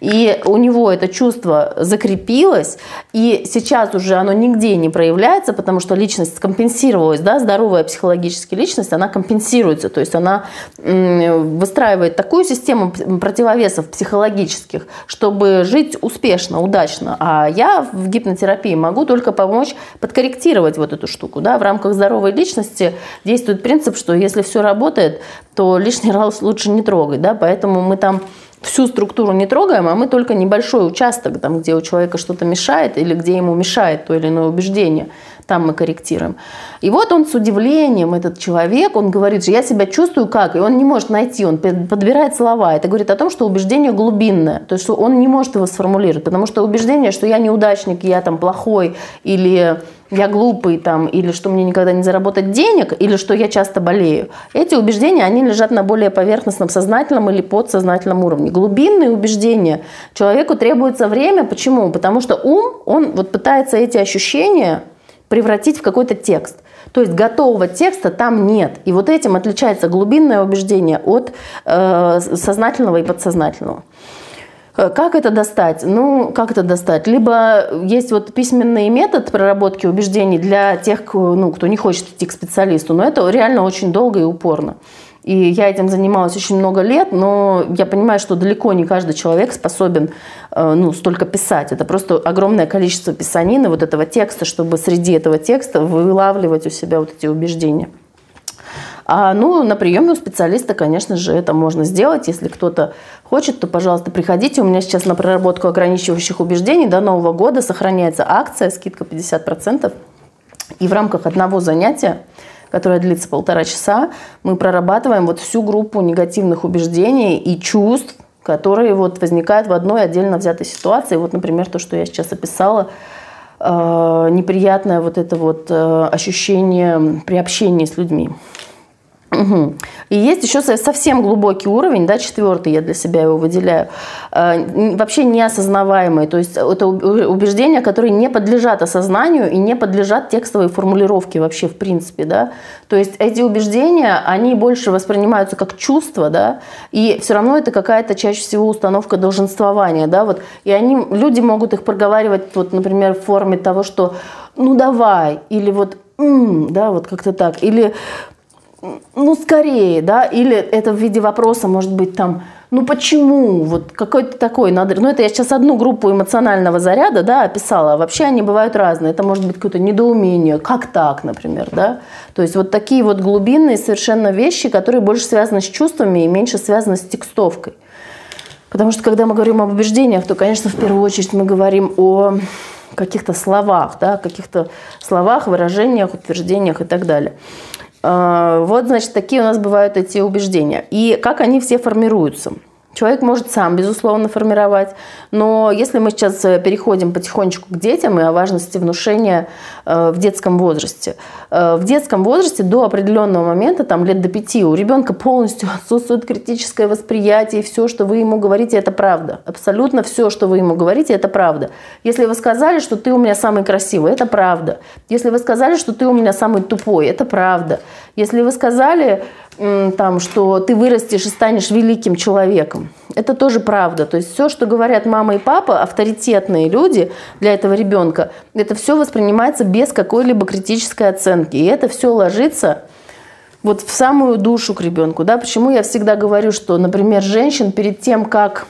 A: И у него это чувство закрепилось, и сейчас уже оно нигде не проявляется, потому что личность скомпенсировалась, да, здоровая психологически личность, она компенсируется, то есть она выстраивает такую систему противовесов психологических, чтобы жить успешно, удачно. А я в гипнотерапии могу только помочь подкорректировать вот эту штуку. Да? В рамках здоровой личности действует принцип, что если все работает, то лишний раз лучше не трогать. Да? Поэтому мы там всю структуру не трогаем, а мы только небольшой участок, там, где у человека что-то мешает или где ему мешает то или иное убеждение, там мы корректируем. И вот он с удивлением, этот человек, он говорит, что я себя чувствую как, и он не может найти, он подбирает слова. Это говорит о том, что убеждение глубинное, то есть что он не может его сформулировать, потому что убеждение, что я неудачник, я там плохой или я глупый там, или что мне никогда не заработать денег, или что я часто болею. Эти убеждения, они лежат на более поверхностном сознательном или подсознательном уровне. Глубинные убеждения человеку требуется время. Почему? Потому что ум, он вот пытается эти ощущения превратить в какой-то текст. То есть готового текста там нет. И вот этим отличается глубинное убеждение от э, сознательного и подсознательного. Э, как это достать? Ну, как это достать? Либо есть вот письменный метод проработки убеждений для тех, ну, кто не хочет идти к специалисту, но это реально очень долго и упорно. И я этим занималась очень много лет, но я понимаю, что далеко не каждый человек способен э, ну, столько писать. Это просто огромное количество писанины, вот этого текста, чтобы среди этого текста вылавливать у себя вот эти убеждения. А, ну, на приеме у специалиста, конечно же, это можно сделать. Если кто-то хочет, то, пожалуйста, приходите. У меня сейчас на проработку ограничивающих убеждений до Нового года сохраняется акция, скидка 50%. И в рамках одного занятия, которое длится полтора часа, мы прорабатываем вот всю группу негативных убеждений и чувств, которые вот возникают в одной отдельно взятой ситуации. Вот, например, то, что я сейчас описала, э, неприятное вот это вот э, ощущение при общении с людьми. Угу. И есть еще совсем глубокий уровень, да, четвертый, я для себя его выделяю, э, вообще неосознаваемый. То есть это убеждения, которые не подлежат осознанию и не подлежат текстовой формулировке вообще в принципе. Да? То есть эти убеждения, они больше воспринимаются как чувства, да, и все равно это какая-то чаще всего установка долженствования. Да? Вот, и они, люди могут их проговаривать, вот, например, в форме того, что «ну давай», или вот «м», да, вот как-то так, или ну, скорее, да, или это в виде вопроса, может быть, там, ну, почему, вот какой-то такой, надо, ну, это я сейчас одну группу эмоционального заряда, да, описала, вообще они бывают разные, это может быть какое-то недоумение, как так, например, да, то есть вот такие вот глубинные совершенно вещи, которые больше связаны с чувствами и меньше связаны с текстовкой. Потому что когда мы говорим об убеждениях, то, конечно, в первую очередь мы говорим о каких-то словах, да, каких-то словах, выражениях, утверждениях и так далее. А, вот, значит, такие у нас бывают эти убеждения. И как они все формируются – Человек может сам, безусловно, формировать, но если мы сейчас э, переходим потихонечку к детям и о важности внушения э, в детском возрасте. Э, в детском возрасте до определенного момента, там лет до пяти, у ребенка полностью отсутствует критическое восприятие, и все, что вы ему говорите, это правда. Абсолютно все, что вы ему говорите, это правда. Если вы сказали, что ты у меня самый красивый, это правда. Если вы сказали, что ты у меня самый тупой, это правда. Если вы сказали, там, что ты вырастешь и станешь великим человеком. Это тоже правда. То есть все, что говорят мама и папа, авторитетные люди для этого ребенка, это все воспринимается без какой-либо критической оценки. И это все ложится вот в самую душу к ребенку. Да? Почему я всегда говорю, что, например, женщин перед тем, как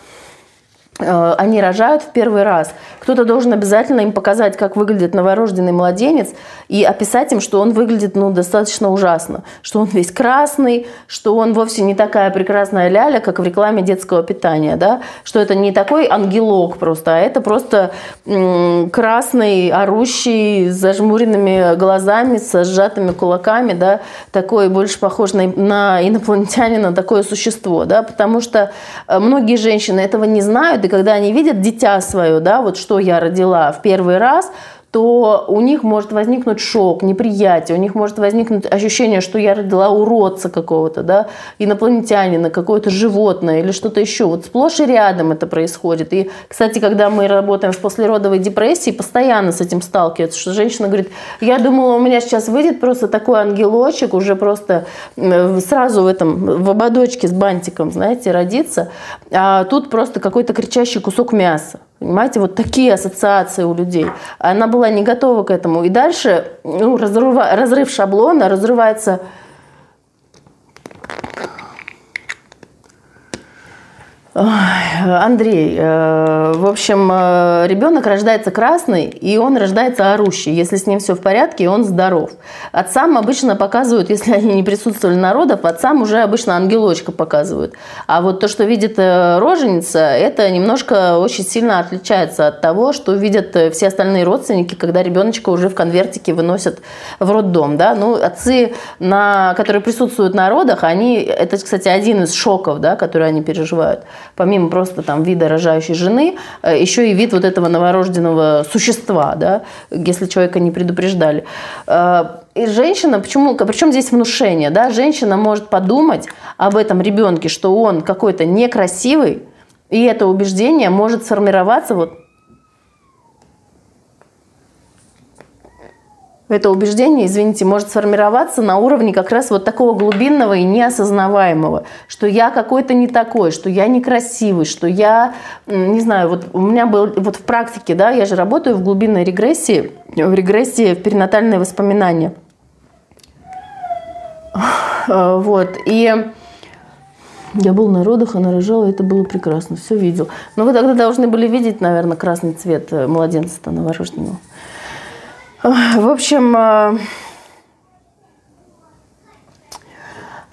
A: они рожают в первый раз. Кто-то должен обязательно им показать, как выглядит новорожденный младенец, и описать им, что он выглядит ну, достаточно ужасно, что он весь красный, что он вовсе не такая прекрасная ляля, как в рекламе детского питания, да? что это не такой ангелок просто, а это просто красный, орущий, с зажмуренными глазами, с сжатыми кулаками, да? такой больше похож на, на инопланетянина, такое существо, да? потому что э, многие женщины этого не знают, когда они видят дитя свое, да, вот что я родила в первый раз, то у них может возникнуть шок, неприятие, у них может возникнуть ощущение, что я родила уродца какого-то, да, инопланетянина, какое-то животное или что-то еще. Вот сплошь и рядом это происходит. И, кстати, когда мы работаем в послеродовой депрессии, постоянно с этим сталкиваются, что женщина говорит, я думала, у меня сейчас выйдет просто такой ангелочек, уже просто сразу в этом, в ободочке с бантиком, знаете, родится, а тут просто какой-то кричащий кусок мяса. Понимаете, вот такие ассоциации у людей. Она была не готова к этому. И дальше ну, разрыва, разрыв шаблона разрывается Андрей, э, в общем, э, ребенок рождается красный, и он рождается орущий. Если с ним все в порядке, он здоров. Отцам обычно показывают, если они не присутствовали народов, отцам уже обычно ангелочка показывают. А вот то, что видит э, роженица, это немножко очень сильно отличается от того, что видят все остальные родственники, когда ребеночка уже в конвертике выносят в роддом. Да? Ну, отцы, на, которые присутствуют на родах, они, это, кстати, один из шоков, да, которые они переживают помимо просто там вида рожающей жены, э, еще и вид вот этого новорожденного существа, да, если человека не предупреждали. Э, и женщина, почему, причем здесь внушение, да, женщина может подумать об этом ребенке, что он какой-то некрасивый, и это убеждение может сформироваться вот это убеждение, извините, может сформироваться на уровне как раз вот такого глубинного и неосознаваемого, что я какой-то не такой, что я некрасивый, что я, не знаю, вот у меня был вот в практике, да, я же работаю в глубинной регрессии, в регрессии в перинатальные воспоминания. Вот, и я был на родах, она рожала, это было прекрасно, все видел. Но вы тогда должны были видеть, наверное, красный цвет э, младенца новорожденного. В общем, э,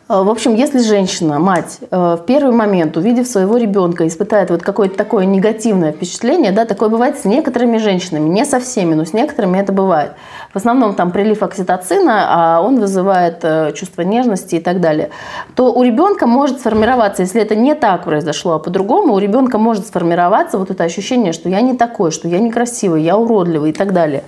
A: э, в общем, если женщина, мать, э, в первый момент, увидев своего ребенка, испытает вот какое-то такое негативное впечатление, да, такое бывает с некоторыми женщинами, не со всеми, но с некоторыми это бывает. В основном там прилив окситоцина, а он вызывает чувство нежности и так далее. То у ребенка может сформироваться, если это не так произошло, а по-другому, у ребенка может сформироваться вот это ощущение, что я не такой, что я некрасивый, я уродливый и так далее.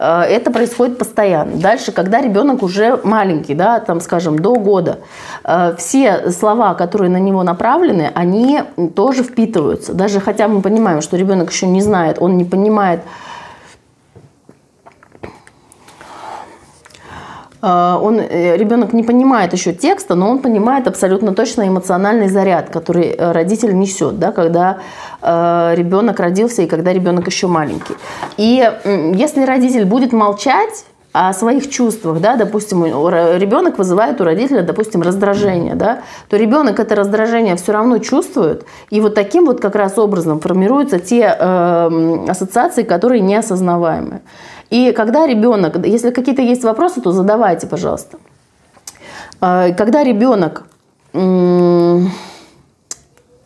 A: Э, это происходит постоянно. Дальше, когда ребенок уже маленький, да, там, скажем, до года, э, все слова, которые на него направлены, они тоже впитываются. Даже хотя мы понимаем, что ребенок еще не знает, он не понимает, он, ребенок не понимает еще текста, но он понимает абсолютно точно эмоциональный заряд, который родитель несет, да, когда Э, ребенок родился и когда ребенок еще маленький. И если родитель будет молчать, о своих чувствах, да, допустим, ребенок вызывает у родителя, допустим, раздражение, да, то ребенок это раздражение все равно чувствует, и вот таким вот как раз образом формируются те э, ассоциации, которые неосознаваемые. И когда ребенок, если какие-то есть вопросы, то задавайте, пожалуйста. Э, когда ребенок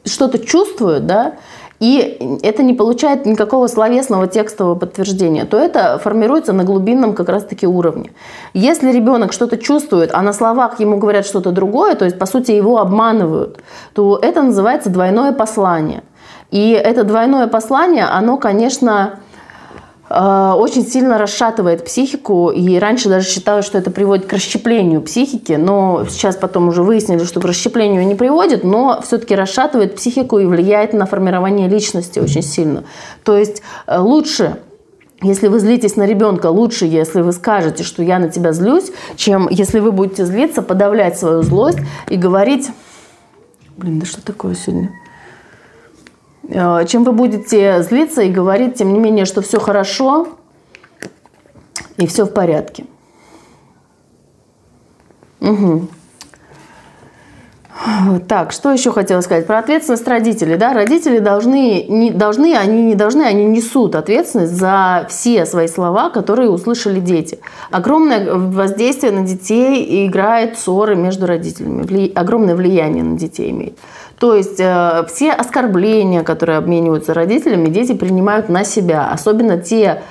A: что-то чувствует, да, и это не получает никакого словесного текстового подтверждения, то это формируется на глубинном как раз-таки уровне. Если ребенок что-то чувствует, а на словах ему говорят что-то другое, то есть, по сути, его обманывают, то это называется двойное послание. И это двойное послание, оно, конечно, очень сильно расшатывает психику, и раньше даже считалось, что это приводит к расщеплению психики, но сейчас потом уже выяснили, что к расщеплению не приводит, но все-таки расшатывает психику и влияет на формирование личности очень сильно. То есть э, лучше если вы злитесь на ребенка, лучше, если вы скажете, что я на тебя злюсь, чем если вы будете злиться, подавлять свою злость и говорить... Блин, да что такое сегодня? Э, чем вы будете злиться и говорить, тем не менее, что все хорошо и все в порядке. Угу. Так, что еще хотела сказать про ответственность родителей. Да? Родители должны, не, должны, они не должны, они несут ответственность за все свои слова, которые услышали дети. Огромное воздействие на детей играет ссоры между родителями, вли, огромное влияние на детей имеет. То есть э, все оскорбления, которые обмениваются родителями, дети принимают на себя, особенно те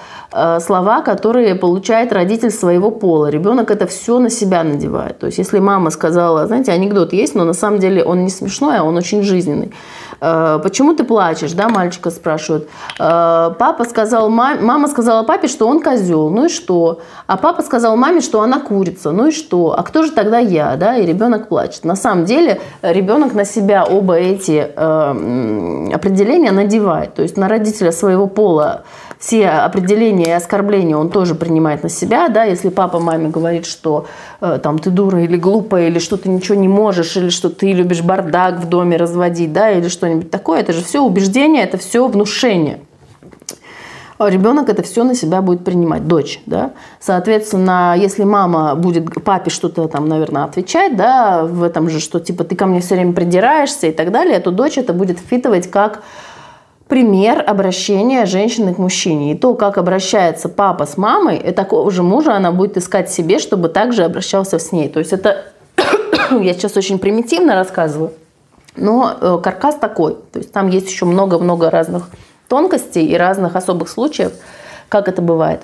A: слова, которые получает родитель своего пола. Ребенок это все на себя надевает. То есть, если мама сказала, знаете, анекдот есть, но на самом деле он не смешной, а он очень жизненный. Э, почему ты плачешь, да, мальчика спрашивают. Э, папа сказал, мама сказала папе, что он козел, ну и что? А папа сказал маме, что она курица, ну и что? А кто же тогда я, да? И ребенок плачет. На самом деле ребенок на себя оба эти определения надевает. То есть на родителя своего пола все определения и оскорбления он тоже принимает на себя, да, если папа маме говорит, что э, там ты дура или глупая, или что ты ничего не можешь, или что ты любишь бардак в доме разводить, да, или что-нибудь такое, это же все убеждение, это все внушение. А ребенок это все на себя будет принимать, дочь, да. Соответственно, если мама будет папе что-то там, наверное, отвечать, да, в этом же, что типа ты ко мне все время придираешься и так далее, то дочь это будет впитывать как пример обращения женщины к мужчине. И то, как обращается папа с мамой, и такого же мужа она будет искать себе, чтобы также обращался с ней. То есть это, я сейчас очень примитивно рассказываю, но э, каркас такой. То есть там есть еще много-много разных тонкостей и разных особых случаев, как это бывает.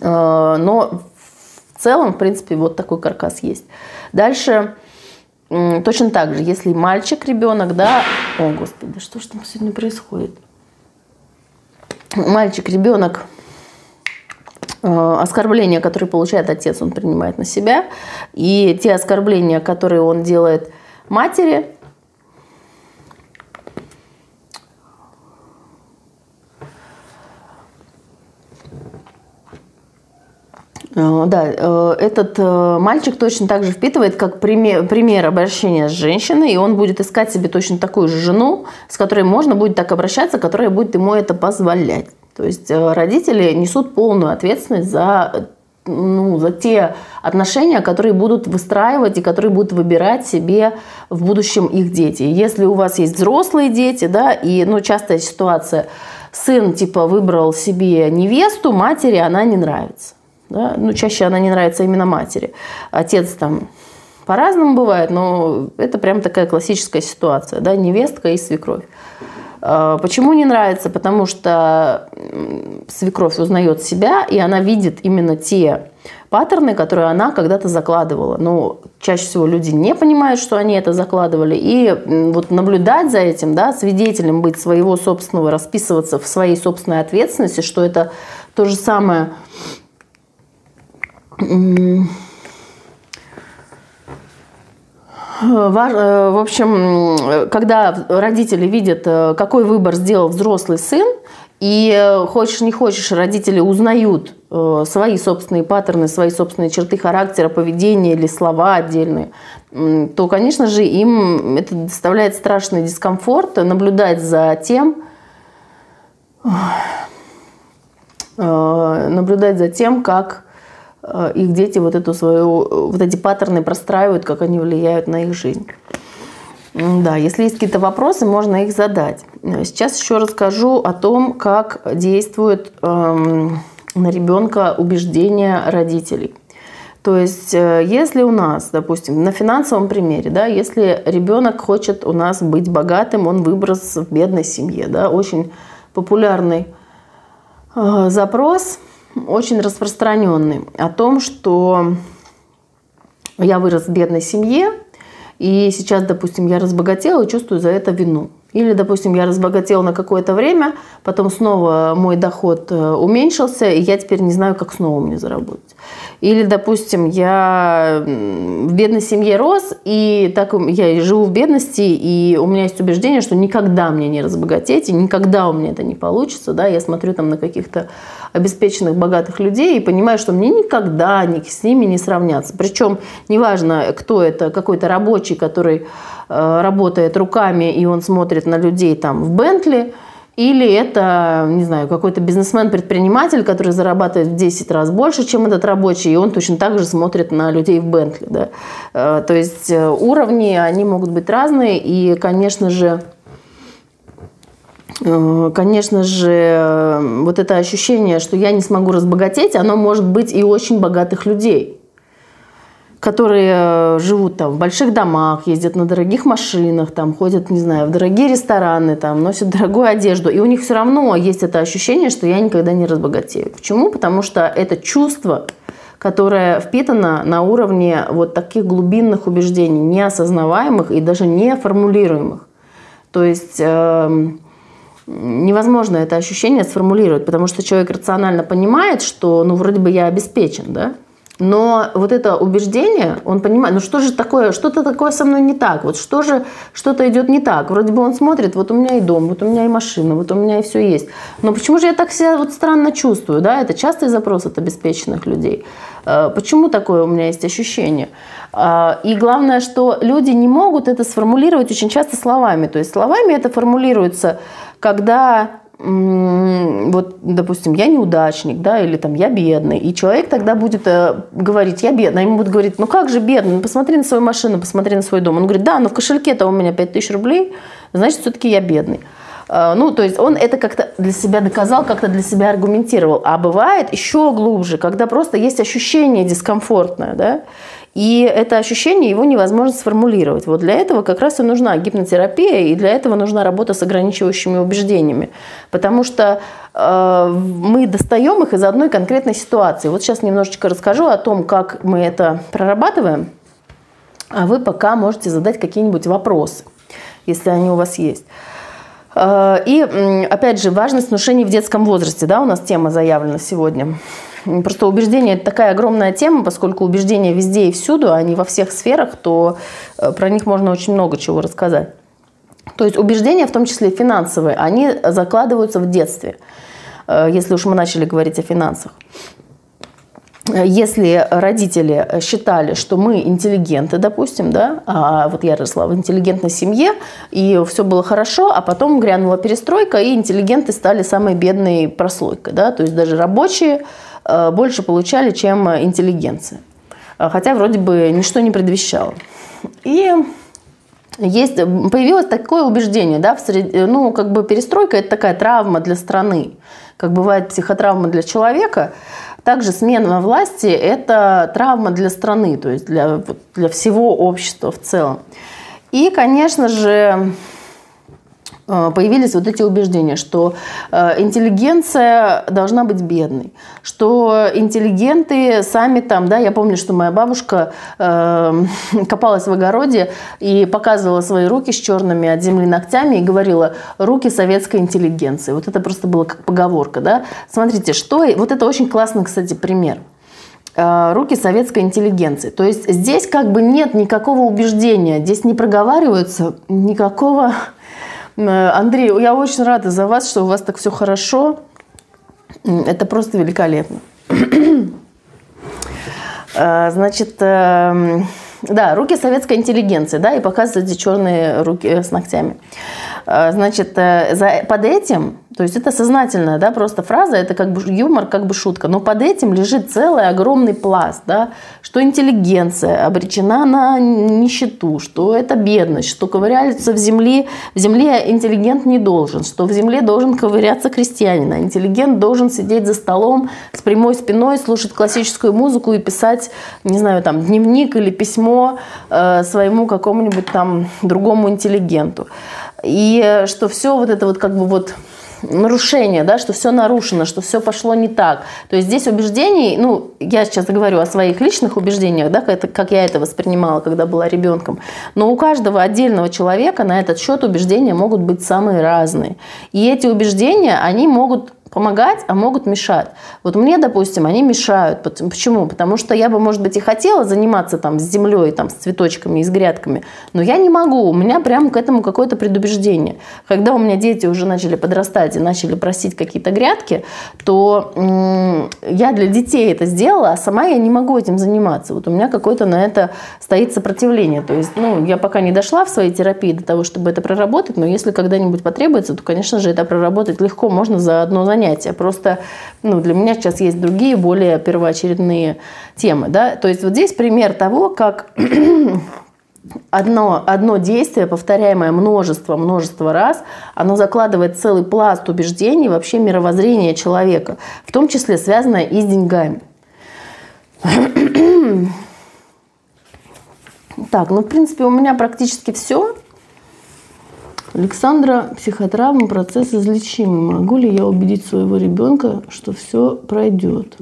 A: Э, но в целом, в принципе, вот такой каркас есть. Дальше Точно так же, если мальчик, ребенок, да, о господи, что ж там сегодня происходит? Мальчик, ребенок, э, оскорбления, которые получает отец, он принимает на себя. И те оскорбления, которые он делает матери, да, э, этот э, мальчик точно так же впитывает, как пример, пример обращения с женщиной, и он будет искать себе точно такую же жену, с которой можно будет так обращаться, которая будет ему это позволять. То есть родители несут полную ответственность за ну, за те отношения, которые будут выстраивать и которые будут выбирать себе в будущем их дети. Если у вас есть взрослые дети, да, и ну, частая ситуация, сын типа выбрал себе невесту, матери она не нравится. Да? Ну, чаще она не нравится именно матери. Отец там по-разному бывает, но это прям такая классическая ситуация, да, невестка и свекровь. А, почему не нравится? Потому что свекровь узнает себя, и она видит именно те паттерны, которые она когда-то закладывала. Но чаще всего люди не понимают, что они это закладывали. И вот наблюдать за этим, да, свидетелем быть своего собственного, расписываться в своей собственной ответственности, что это то же самое в общем, когда родители видят, э, какой выбор сделал взрослый сын, и э, хочешь не хочешь, родители узнают э, свои собственные паттерны, свои собственные черты характера, поведения или слова отдельные, то, конечно же, им это доставляет страшный дискомфорт наблюдать за тем, наблюдать за тем, как Э, их дети вот эту свою, вот эти паттерны простраивают, как они влияют на их жизнь. Да, если есть какие-то вопросы, можно их задать. Сейчас еще расскажу о том, как действует эм, на ребенка убеждения родителей. То есть, э, если у нас, допустим, на финансовом примере, да, если ребенок хочет у нас быть богатым, он выброс в бедной семье, да, очень популярный э, запрос – очень распространенный о том, что я вырос в бедной семье, и сейчас, допустим, я разбогатела и чувствую за это вину. Или, допустим, я разбогател на какое-то время, потом снова мой доход э, уменьшился, и я теперь не знаю, как снова мне заработать. Или, допустим, я в бедной семье рос, и так я живу в бедности, и у меня есть убеждение, что никогда мне не разбогатеть, и никогда у меня это не получится. Да? Я смотрю там на каких-то обеспеченных, богатых людей и понимаю, что мне никогда с ними не сравняться. Причем неважно, кто это, какой-то рабочий, который Э, работает руками, и он смотрит на людей там в Бентли, или это, не знаю, какой-то бизнесмен-предприниматель, который зарабатывает в 10 раз больше, чем этот рабочий, и он точно так же смотрит на людей в Бентли. Да? Э, то есть э, уровни, они могут быть разные, и, конечно же, Конечно же, вот это ощущение, что я не смогу разбогатеть, оно может быть и очень богатых людей которые э, живут там в больших домах, ездят на дорогих машинах, там ходят, не знаю, в дорогие рестораны, там носят дорогую одежду, и у них все равно есть это ощущение, что я никогда не разбогатею. Почему? Потому что это чувство, которое впитано на уровне вот таких глубинных убеждений, неосознаваемых и даже не формулируемых. То есть э, невозможно это ощущение сформулировать, потому что человек рационально понимает, что ну вроде бы я обеспечен, да, но вот это убеждение, он понимает, ну что же такое, что-то такое со мной не так, вот что же, что-то идет не так. Вроде бы он смотрит, вот у меня и дом, вот у меня и машина, вот у меня и все есть. Но почему же я так себя вот странно чувствую, да, это частый запрос от обеспеченных людей. Э, почему такое у меня есть ощущение? Э, и главное, что люди не могут это сформулировать очень часто словами. То есть словами это формулируется, когда вот, допустим, я неудачник, да, или там я бедный, и человек тогда будет э, говорить, я бедный, а ему будут говорить, ну как же бедный, ну посмотри на свою машину, посмотри на свой дом. Он говорит, да, но в кошельке-то у меня 5000 рублей, значит, все-таки я бедный. Э, ну, то есть он это как-то для себя доказал, как-то для себя аргументировал. А бывает еще глубже, когда просто есть ощущение дискомфортное, да, и это ощущение его невозможно сформулировать. Вот для этого как раз и нужна гипнотерапия, и для этого нужна работа с ограничивающими убеждениями. Потому что э, мы достаем их из одной конкретной ситуации. Вот сейчас немножечко расскажу о том, как мы это прорабатываем, а вы пока можете задать какие-нибудь вопросы, если они у вас есть. Э, и, опять же, важность внушений в детском возрасте, да, у нас тема заявлена сегодня. Просто убеждение – это такая огромная тема, поскольку убеждения везде и всюду, они во всех сферах, то э, про них можно очень много чего рассказать. То есть убеждения, в том числе финансовые, они закладываются в детстве, э, если уж мы начали говорить о финансах. Если родители считали, что мы интеллигенты, допустим, да, а вот я росла в интеллигентной семье, и все было хорошо, а потом грянула перестройка, и интеллигенты стали самой бедной прослойкой, да, то есть даже рабочие больше получали, чем интеллигенция. Э, хотя вроде бы ничто не предвещало. И есть, появилось такое убеждение, да, в сред... ну, как бы перестройка – это такая травма для страны. Как бывает психотравма для человека, также смена власти – это травма для страны, то есть для, для всего общества в целом. И, конечно же, Э, появились вот эти убеждения, что э, интеллигенция должна быть бедной, что интеллигенты сами там, да, я помню, что моя бабушка э, копалась в огороде и показывала свои руки с черными от земли ногтями и говорила «руки советской интеллигенции». Вот это просто было как поговорка, да. Смотрите, что... Вот это очень классный, кстати, пример руки советской интеллигенции. То есть здесь как бы нет никакого убеждения, здесь не проговариваются никакого Э, Андрей, я очень рада за вас, что у вас так все хорошо. Это просто великолепно. Э, значит, эм, да, руки советской интеллигенции, да, и показывают эти черные руки с ногтями. Э, значит, под этим то есть это сознательная, да, просто фраза, это как бы юмор, как бы шутка. Но под этим лежит целый огромный пласт, да, что интеллигенция обречена на нищету, что это бедность, что ковыряется в земле, в земле интеллигент не должен, что в земле должен ковыряться крестьянин, а интеллигент должен сидеть за столом с прямой спиной, слушать классическую музыку и писать, не знаю, там, дневник или письмо э, своему какому-нибудь там другому интеллигенту. И что все вот это вот как бы вот нарушение, да, что все нарушено, что все пошло не так. То есть здесь убеждений, ну, я сейчас говорю о своих личных убеждениях, да, как, как я это воспринимала, когда была ребенком, но у каждого отдельного человека на этот счет убеждения могут быть самые разные. И эти убеждения, они могут помогать, а могут мешать. Вот мне, допустим, они мешают. Почему? Потому что я бы, может быть, и хотела заниматься там с землей, там, с цветочками и с грядками, но я не могу. У меня прям к этому какое-то предубеждение. Когда у меня дети уже начали подрастать и начали просить какие-то грядки, то я для детей это сделала, а сама я не могу этим заниматься. Вот у меня какое-то на это стоит сопротивление. То есть, ну, я пока не дошла в своей терапии до того, чтобы это проработать, но если когда-нибудь потребуется, то, конечно же, это проработать легко можно за одно занятие занятия. Просто ну, для меня сейчас есть другие, более первоочередные темы. Да? То есть вот здесь пример того, как одно, одно действие, повторяемое множество, множество раз, оно закладывает целый пласт убеждений, вообще мировоззрения человека, в том числе связанное и с деньгами. Так, ну, в принципе, у меня практически все. Александра, психотравма, процесс излечимый. Могу ли я убедить своего ребенка, что все пройдет?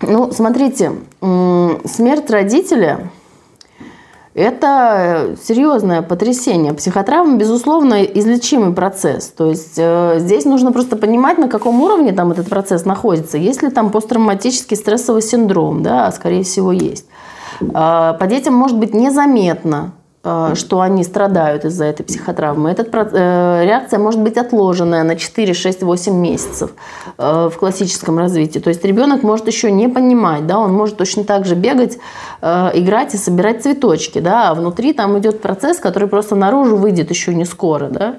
A: Ну, смотрите, смерть родителя – это серьезное потрясение. Психотравма, безусловно, излечимый процесс. То есть э, здесь нужно просто понимать, на каком уровне там этот процесс находится. Если там посттравматический стрессовый синдром, да, скорее всего, есть. Э, по детям может быть незаметно, что они страдают из-за этой психотравмы. Эта э, реакция может быть отложенная на 4, 6, 8 месяцев э, в классическом развитии. То есть ребенок может еще не понимать, да, он может точно так же бегать, играть и собирать цветочки, да, а внутри там идет процесс, который просто наружу выйдет еще не скоро, да.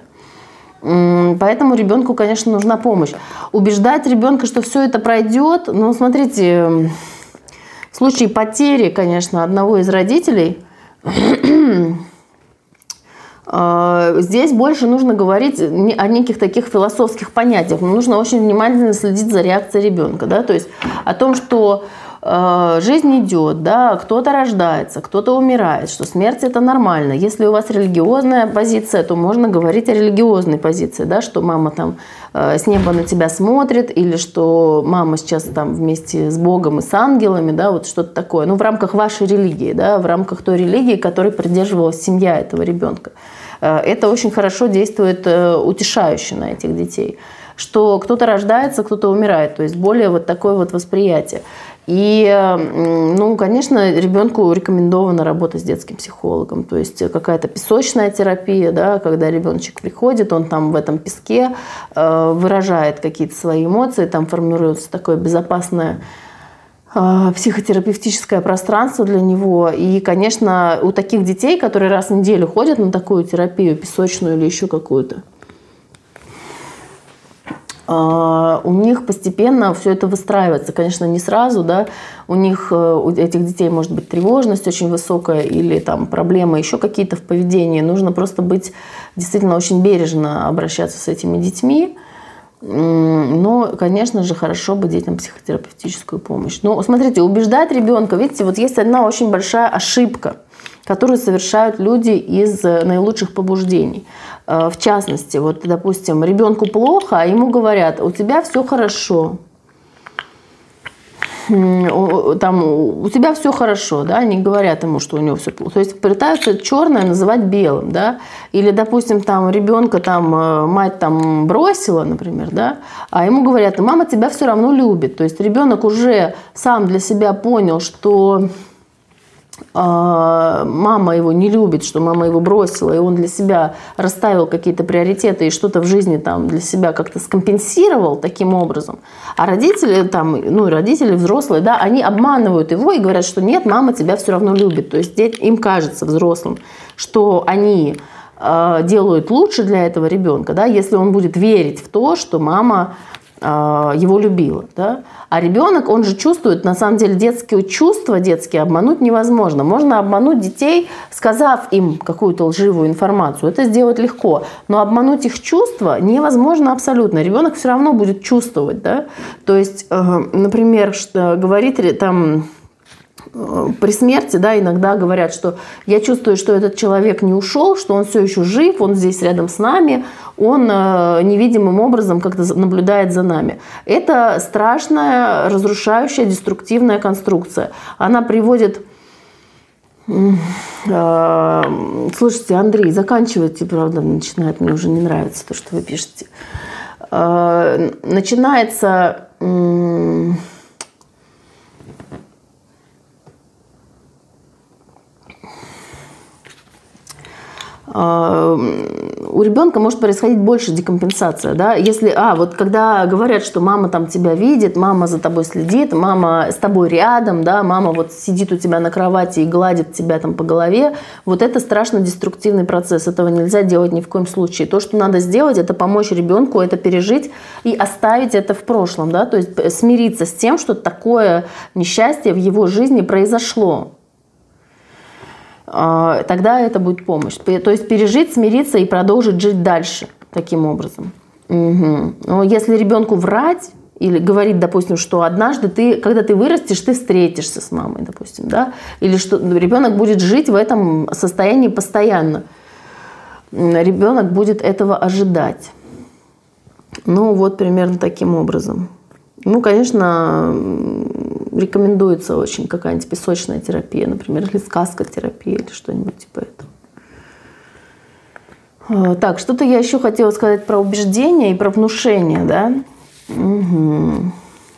A: Поэтому ребенку, конечно, нужна помощь. Убеждать ребенка, что все это пройдет, ну, смотрите, в случае потери, конечно, одного из родителей – здесь больше нужно говорить о неких таких философских понятиях. Нужно очень внимательно следить за реакцией ребенка. Да? То есть о том, что жизнь идет, да, кто-то рождается, кто-то умирает, что смерть это нормально. Если у вас религиозная позиция, то можно говорить о религиозной позиции, да, что мама там э, с неба на тебя смотрит, или что мама сейчас там вместе с Богом и с ангелами, да, вот что-то такое. Ну, в рамках вашей религии, да, в рамках той религии, которой придерживалась семья этого ребенка. Э, это очень хорошо действует утешающе на этих детей что кто-то рождается, кто-то умирает. То есть более вот такое вот восприятие. И, ну, конечно, ребенку рекомендовано работать с детским психологом. То есть какая-то песочная терапия, да, когда ребеночек приходит, он там в этом песке э, выражает какие-то свои эмоции, там формируется такое безопасное э, психотерапевтическое пространство для него. И, конечно, у таких детей, которые раз в неделю ходят на такую терапию, песочную или еще какую-то, у них постепенно все это выстраивается. Конечно, не сразу, да, у них, э, у этих детей может быть тревожность очень высокая или там проблемы еще какие-то в поведении. Нужно просто быть действительно очень бережно обращаться с этими детьми. Но, конечно же, хорошо бы детям психотерапевтическую помощь. Но смотрите, убеждать ребенка, видите, вот есть одна очень большая ошибка, которую совершают люди из э, наилучших побуждеий. Э, в частности, вот, допустим, ребенку плохо, а ему говорят, у тебя все хорошо, там, у тебя все хорошо, да, они говорят ему, что у него все плохо. То есть пытаются черное называть белым, да, или, допустим, там ребенка там э, мать там бросила, например, да, а ему говорят, мама тебя все равно любит. То есть ребенок уже сам для себя понял, что мама его не любит, что мама его бросила, и он для себя расставил какие-то приоритеты и что-то в жизни там для себя как-то скомпенсировал таким образом. А родители там, ну, родители взрослые, да, они обманывают его и говорят, что нет, мама тебя все равно любит. То есть им кажется взрослым, что они а, делают лучше для этого ребенка, да, если он будет верить в то, что мама а, его любила. Да? А ребенок, он же чувствует, на самом деле, детские чувства, детские обмануть невозможно. Можно обмануть детей, сказав им какую-то лживую информацию. Это сделать легко. Но обмануть их чувства невозможно абсолютно. Ребенок все равно будет чувствовать. Да? То есть, э, например, говорит там при смерти, да, иногда говорят, что я чувствую, что этот человек не ушел, что он все еще жив, он здесь рядом с нами, он э, невидимым образом как-то наблюдает за нами. Это страшная, разрушающая, деструктивная конструкция. Она приводит э, Слушайте, Андрей, заканчивайте, правда, начинает мне уже не нравиться то, что вы пишете. э, начинается у ребенка может происходить больше декомпенсация, да, если, а, вот когда говорят, что мама там тебя видит, мама за тобой следит, мама с тобой рядом, да, мама вот сидит у тебя на кровати и гладит тебя там по голове, вот это страшно деструктивный процесс, этого нельзя делать ни в коем случае. То, что надо сделать, это помочь ребенку это пережить и оставить это в прошлом, да, то есть смириться с тем, что такое несчастье в его жизни произошло, тогда это будет помощь. То есть пережить, смириться и продолжить жить дальше таким образом. Угу. Но если ребенку врать или говорить, допустим, что однажды ты, когда ты вырастешь, ты встретишься с мамой, допустим, да, или что ребенок будет жить в этом состоянии постоянно, ребенок будет этого ожидать. Ну вот примерно таким образом. Ну, конечно, рекомендуется очень какая-нибудь песочная терапия, например, или сказкотерапия, или что-нибудь типа этого. А, так, что-то я еще хотела сказать про убеждения и про внушение, да? Угу.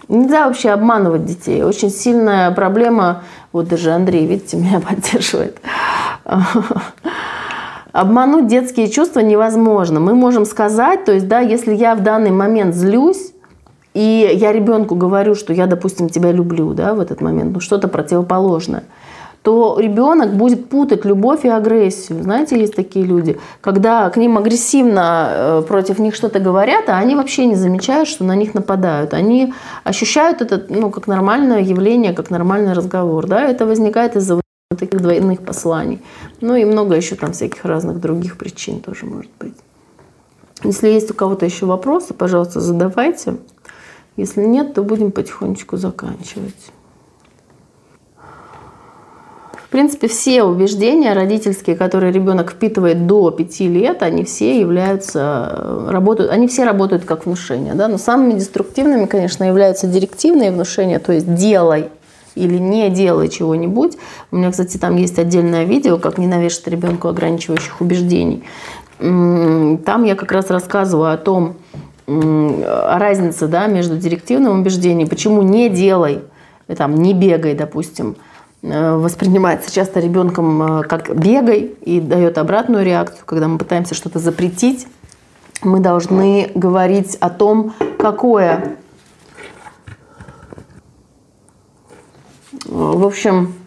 A: Нельзя вообще обманывать детей. Очень сильная проблема, вот даже Андрей, видите, меня поддерживает. Обмануть детские чувства невозможно. Мы можем сказать, то есть, да, если я в данный момент злюсь, и я ребенку говорю, что я, допустим, тебя люблю, да, в этот момент, ну что-то противоположное, то ребенок будет путать любовь и агрессию. Знаете, есть такие люди, когда к ним агрессивно э, против них что-то говорят, а они вообще не замечают, что на них нападают. Они ощущают это ну, как нормальное явление, как нормальный разговор. Да? Это возникает из-за вот таких двойных посланий. Ну и много еще там всяких разных других причин тоже может быть. Если есть у кого-то еще вопросы, пожалуйста, задавайте. Если нет, то будем потихонечку заканчивать. В принципе, все убеждения родительские, которые ребенок впитывает до 5 лет, они все являются, работают, они все работают как внушение. Да? Но самыми деструктивными, конечно, являются директивные внушения, то есть делай или не делай чего-нибудь. У меня, кстати, там есть отдельное видео, как не навешать ребенку ограничивающих убеждений. Там я как раз рассказываю о том, разница да, между директивным убеждением, почему не делай, там, не бегай, допустим, э, воспринимается часто ребенком э, как бегай и дает обратную реакцию, когда мы пытаемся что-то запретить, мы должны говорить о том, какое. В общем, э,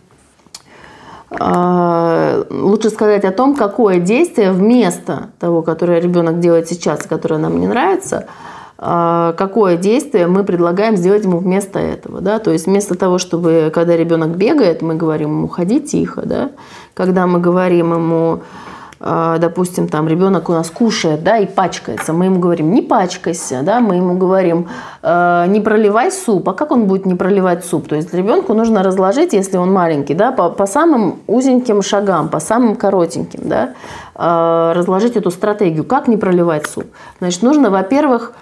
A: лучше сказать о том, какое действие вместо того, которое ребенок делает сейчас, которое нам не нравится, э, какое действие мы предлагаем сделать ему вместо этого. Да? То есть вместо того, чтобы, когда ребенок бегает, мы говорим ему «ходи тихо», да? когда мы говорим ему а, допустим, там ребенок у нас кушает, да, и пачкается, мы ему говорим, не пачкайся, да, мы ему говорим, э, не проливай суп, а как он будет не проливать суп? То есть ребенку нужно разложить, если он маленький, да, по, по самым узеньким шагам, по самым коротеньким, да, э, разложить эту стратегию, как не проливать суп. Значит, нужно, во-первых,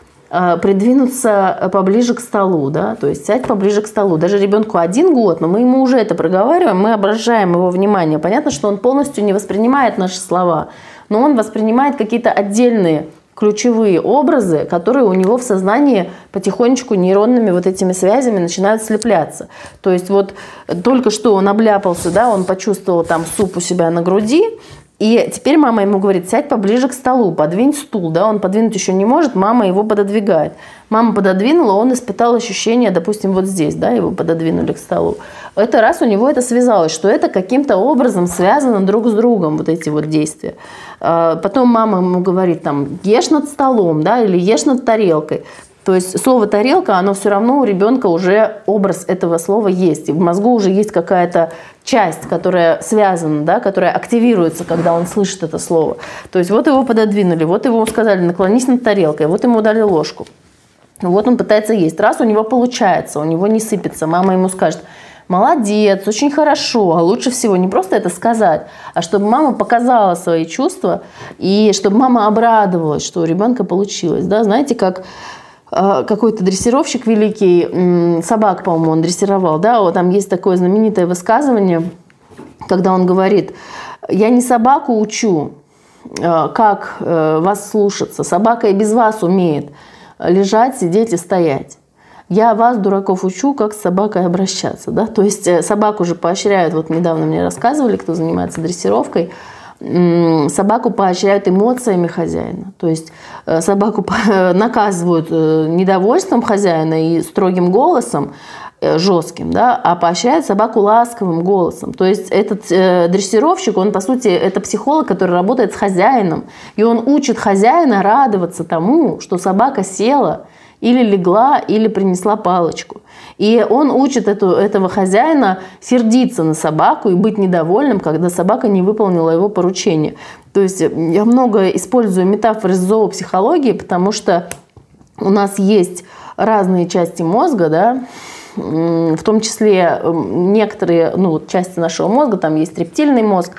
A: придвинуться поближе к столу, да, то есть сядь поближе к столу. Даже ребенку один год, но мы ему уже это проговариваем, мы обращаем его внимание. Понятно, что он полностью не воспринимает наши слова, но он воспринимает какие-то отдельные ключевые образы, которые у него в сознании потихонечку нейронными вот этими связями начинают слепляться. То есть вот только что он обляпался, да, он почувствовал там суп у себя на груди, и теперь мама ему говорит, сядь поближе к столу, подвинь стул. Да? Он подвинуть еще не может, мама его пододвигает. Мама пододвинула, он испытал ощущение, допустим, вот здесь, да, его пододвинули к столу. Это раз у него это связалось, что это каким-то образом связано друг с другом, вот эти вот действия. А, потом мама ему говорит, там, ешь над столом, да, или ешь над тарелкой. То есть слово тарелка, оно все равно у ребенка уже образ этого слова есть. И в мозгу уже есть какая-то часть, которая связана, да, которая активируется, когда он слышит это слово. То есть вот его пододвинули, вот его сказали, наклонись над тарелкой, вот ему дали ложку. Вот он пытается есть. Раз у него получается, у него не сыпется, мама ему скажет, молодец, очень хорошо. А лучше всего не просто это сказать, а чтобы мама показала свои чувства и чтобы мама обрадовалась, что у ребенка получилось. Да? Знаете, как какой-то дрессировщик великий, собак, по-моему, он дрессировал, да, вот там есть такое знаменитое высказывание, когда он говорит, я не собаку учу, а, как э, вас слушаться, собака и без вас умеет, лежать, сидеть и стоять. Я вас, дураков, учу, как с собакой обращаться. Да? То есть э, собаку же поощряют, вот недавно мне рассказывали, кто занимается дрессировкой, собаку поощряют эмоциями хозяина. То есть э, собаку наказывают э, недовольством хозяина и строгим голосом, жестким, да, а поощряют собаку ласковым голосом. То есть этот э, дрессировщик, он по сути это психолог, который работает с хозяином, и он учит хозяина радоваться тому, что собака села или легла, или принесла палочку. И он учит эту, этого хозяина сердиться на собаку и быть недовольным, когда собака не выполнила его поручение. То есть я много использую метафор из зоопсихологии, потому что у нас есть разные части мозга, да, в том числе некоторые ну, части нашего мозга, там есть рептильный мозг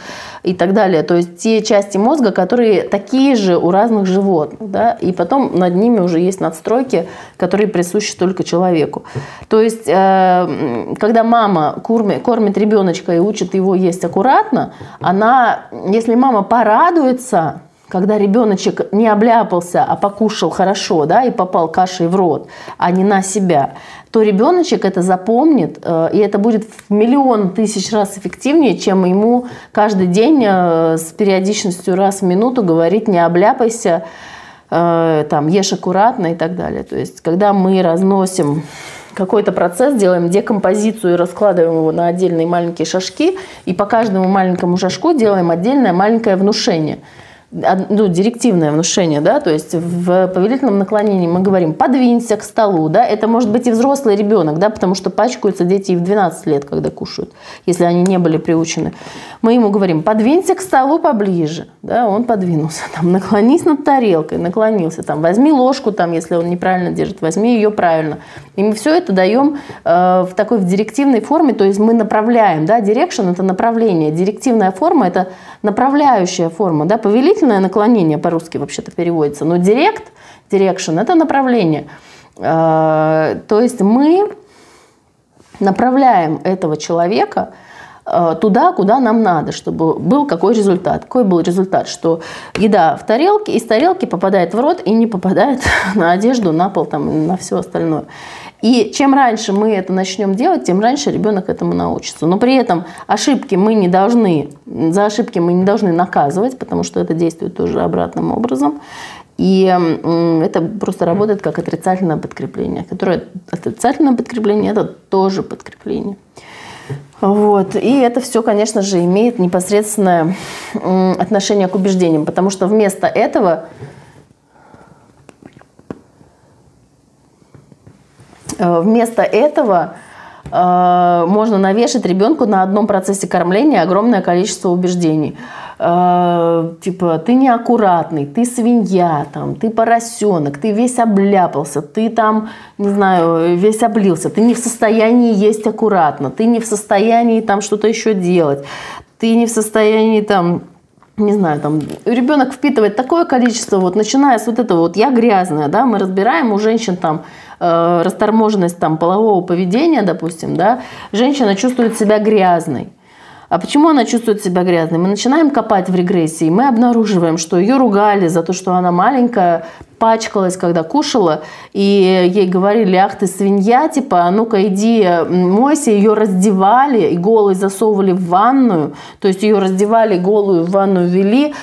A: и так далее, то есть те части мозга, которые такие же у разных животных, да, и потом над ними уже есть надстройки, которые присущи только человеку. То есть, э, когда мама кормит, кормит ребеночка и учит его есть аккуратно, она, если мама порадуется, когда ребеночек не обляпался, а покушал хорошо, да, и попал кашей в рот, а не на себя, то ребеночек это запомнит, э, и это будет в миллион тысяч раз эффективнее, чем ему каждый день э, с периодичностью раз в минуту говорить «не обляпайся», э, там, ешь аккуратно и так далее. То есть, когда мы разносим какой-то процесс, делаем декомпозицию и раскладываем его на отдельные маленькие шажки, и по каждому маленькому шажку делаем отдельное маленькое внушение – ну, директивное внушение, да, то есть в повелительном наклонении мы говорим «подвинься к столу», да, это может быть и взрослый ребенок, да, потому что пачкаются дети и в 12 лет, когда кушают, если они не были приучены. Мы ему говорим «подвинься к столу поближе», да, он подвинулся, там, наклонись над тарелкой, наклонился, там, возьми ложку, там, если он неправильно держит, возьми ее правильно. И мы все это даем э, в такой в директивной форме, то есть мы направляем, да, direction – это направление, директивная форма – это направляющая форма, да, повелительное наклонение по-русски вообще-то переводится, но директ, direction – это направление. Э, то есть мы направляем этого человека э, туда, куда нам надо, чтобы был какой результат. Какой был результат? Что еда в тарелке, из тарелки попадает в рот и не попадает на одежду, на пол, там, на все остальное. И чем раньше мы это начнем делать, тем раньше ребенок этому научится. Но при этом ошибки мы не должны, за ошибки мы не должны наказывать, потому что это действует тоже обратным образом. И это просто работает как отрицательное подкрепление, которое отрицательное подкрепление – это тоже подкрепление. Вот. И это все, конечно же, имеет непосредственное отношение к убеждениям, потому что вместо этого вместо этого э, можно навешать ребенку на одном процессе кормления огромное количество убеждений. Э, типа, ты неаккуратный, ты свинья, там, ты поросенок, ты весь обляпался, ты там, не знаю, весь облился, ты не в состоянии есть аккуратно, ты не в состоянии там что-то еще делать, ты не в состоянии там не знаю, там, ребенок впитывает такое количество, вот, начиная с вот этого вот «я грязная», да, мы разбираем у женщин там э, расторможенность там полового поведения, допустим, да, женщина чувствует себя грязной. А почему она чувствует себя грязной? Мы начинаем копать в регрессии, мы обнаруживаем, что ее ругали за то, что она маленькая, пачкалась, когда кушала, и ей говорили, ах ты свинья, типа, а ну-ка иди мойся, ее раздевали и голой засовывали в ванную, то есть ее раздевали, голую в ванную вели,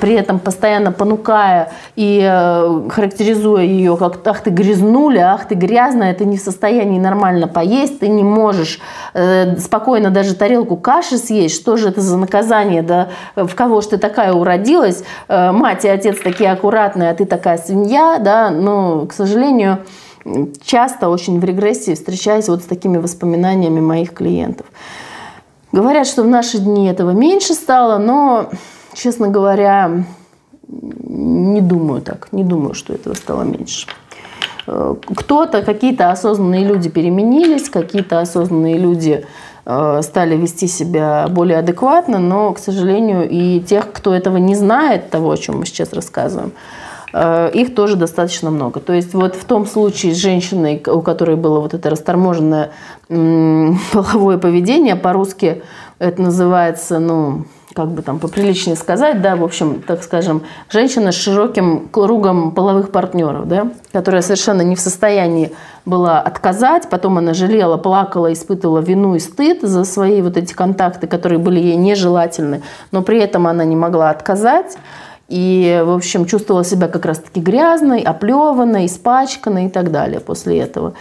A: при этом постоянно понукая и э, характеризуя ее как, ах ты грязнуля, ах ты грязная, ты не в состоянии нормально поесть, ты не можешь э, спокойно даже тарелку каши съесть, что же это за наказание, да, в кого ж ты такая уродилась, э, мать и отец такие аккуратные, а ты такая да, но, к сожалению, часто очень в регрессии встречаюсь вот с такими воспоминаниями моих клиентов. Говорят, что в наши дни этого меньше стало, но, честно говоря, не думаю так, не думаю, что этого стало меньше. Э, кто-то, какие-то осознанные люди переменились, какие-то осознанные люди э, стали вести себя более адекватно, но, к сожалению, и тех, кто этого не знает, того, о чем мы сейчас рассказываем, их тоже достаточно много. То есть вот в том случае с женщиной, у которой было вот это расторможенное половое поведение, по-русски Это называется, ну, как бы там поприличнее сказать, да, в общем, так скажем, женщина с широким кругом половых партнеров, да, которая совершенно не в состоянии была отказать, потом она жалела, плакала, испытывала вину и стыд за свои вот эти контакты, которые были ей нежелательны, но при этом она не могла отказать, и, в общем, чувствовала себя как раз-таки грязной, оплеванной, испачканной и так далее после этого.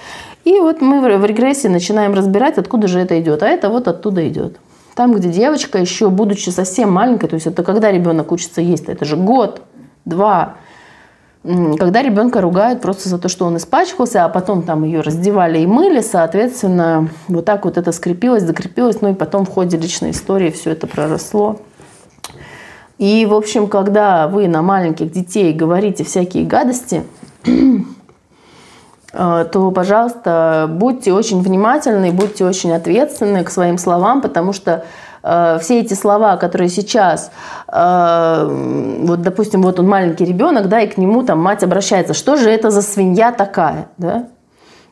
A: И вот мы в регрессии начинаем разбирать, откуда же это идет. А это вот оттуда идет. Там, где девочка еще, будучи совсем маленькой, то есть это когда ребенок учится есть, это же год, два, когда ребенка ругают просто за то, что он испачкался, а потом там ее раздевали и мыли, соответственно, вот так вот это скрепилось, закрепилось, ну и потом в ходе личной истории все это проросло. И, в общем, когда вы на маленьких детей говорите всякие гадости, Э, то, пожалуйста, будьте очень внимательны, будьте очень ответственны к своим словам, потому что э, все эти слова, которые сейчас, э, вот, допустим, вот он маленький ребенок, да, и к нему там мать обращается, что же это за свинья такая, да?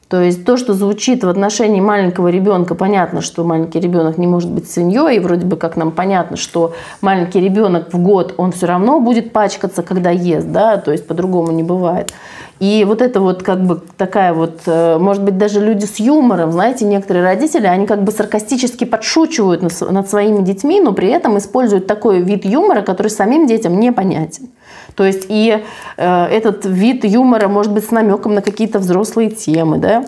A: То есть то, что звучит в отношении маленького ребенка, понятно, что маленький ребенок не может быть свиньей, и вроде бы как нам понятно, что маленький ребенок в год, он все равно будет пачкаться, когда ест, да, то есть по-другому не бывает. И вот это вот как бы такая вот, э, может быть, даже люди с юмором, знаете, некоторые родители, они как бы саркастически подшучивают над своими детьми, но при этом используют такой вид юмора, который самим детям непонятен. То есть и э, этот вид юмора может быть с намеком на какие-то взрослые темы, да,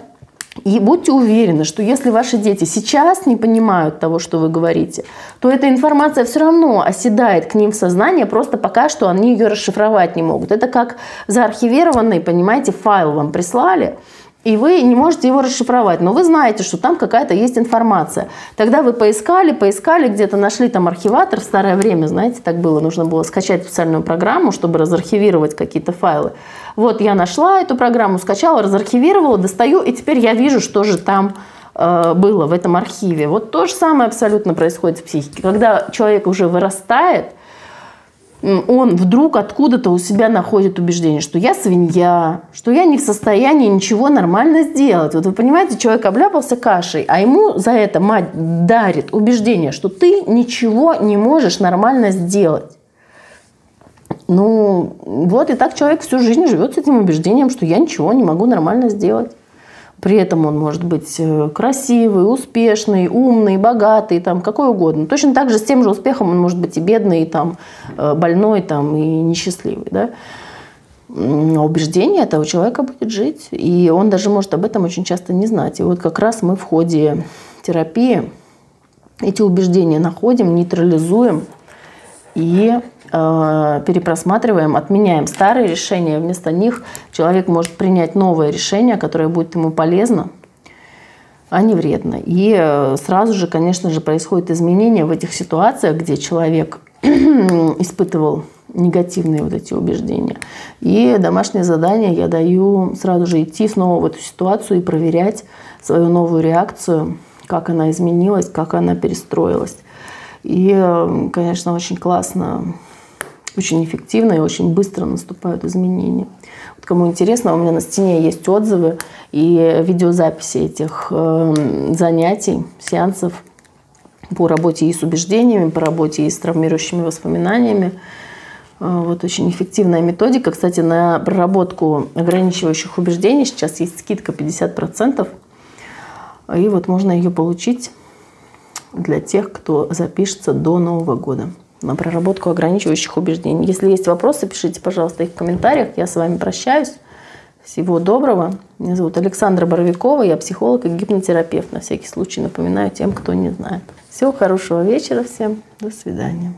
A: и будьте уверены, что если ваши дети сейчас не понимают того, что вы говорите, то эта информация все равно оседает к ним в сознание, просто пока что они ее расшифровать не могут. Это как заархивированный, понимаете, файл вам прислали, и вы не можете его расшифровать, но вы знаете, что там какая-то есть информация. Тогда вы поискали, поискали, где-то нашли там архиватор в старое время, знаете, так было, нужно было скачать специальную программу, чтобы разархивировать какие-то файлы. Вот я нашла эту программу, скачала, разархивировала, достаю, и теперь я вижу, что же там э, было в этом архиве. Вот то же самое абсолютно происходит в психике. Когда человек уже вырастает – он вдруг откуда-то у себя находит убеждение, что я свинья, что я не в состоянии ничего нормально сделать. Вот вы понимаете, человек обляпался кашей, а ему за это мать дарит убеждение, что ты ничего не можешь нормально сделать. Ну, вот и так человек всю жизнь живет с этим убеждением, что я ничего не могу нормально сделать. При этом он может быть э, красивый, успешный, умный, богатый, там, какой угодно. Точно так же с тем же успехом он может быть и бедный, и там, э, больной, там, и несчастливый. Да? А убеждение этого человека будет жить. И он даже может об этом очень часто не знать. И вот как раз мы в ходе терапии эти убеждения находим, нейтрализуем и перепросматриваем, отменяем старые решения, вместо них человек может принять новое решение, которое будет ему полезно, а не вредно. И э, сразу же, конечно же, происходит изменение в этих ситуациях, где человек испытывал негативные вот эти убеждения. И домашнее задание я даю сразу же идти снова в эту ситуацию и проверять свою новую реакцию, как она изменилась, как она перестроилась. И, э, конечно, очень классно очень эффективно и очень быстро наступают изменения. Вот кому интересно, у меня на стене есть отзывы и видеозаписи этих э, занятий, сеансов по работе и с убеждениями, по работе и с травмирующими воспоминаниями. Э, вот очень эффективная методика. Кстати, на проработку ограничивающих убеждений сейчас есть скидка 50%. И вот можно ее получить для тех, кто запишется до Нового года на проработку ограничивающих убеждений. Если есть вопросы, пишите, пожалуйста, их в комментариях. Я с вами прощаюсь. Всего доброго. Меня зовут Александра Боровикова. Я психолог и гипнотерапевт. На всякий случай напоминаю тем, кто не знает. Всего хорошего вечера всем. До свидания.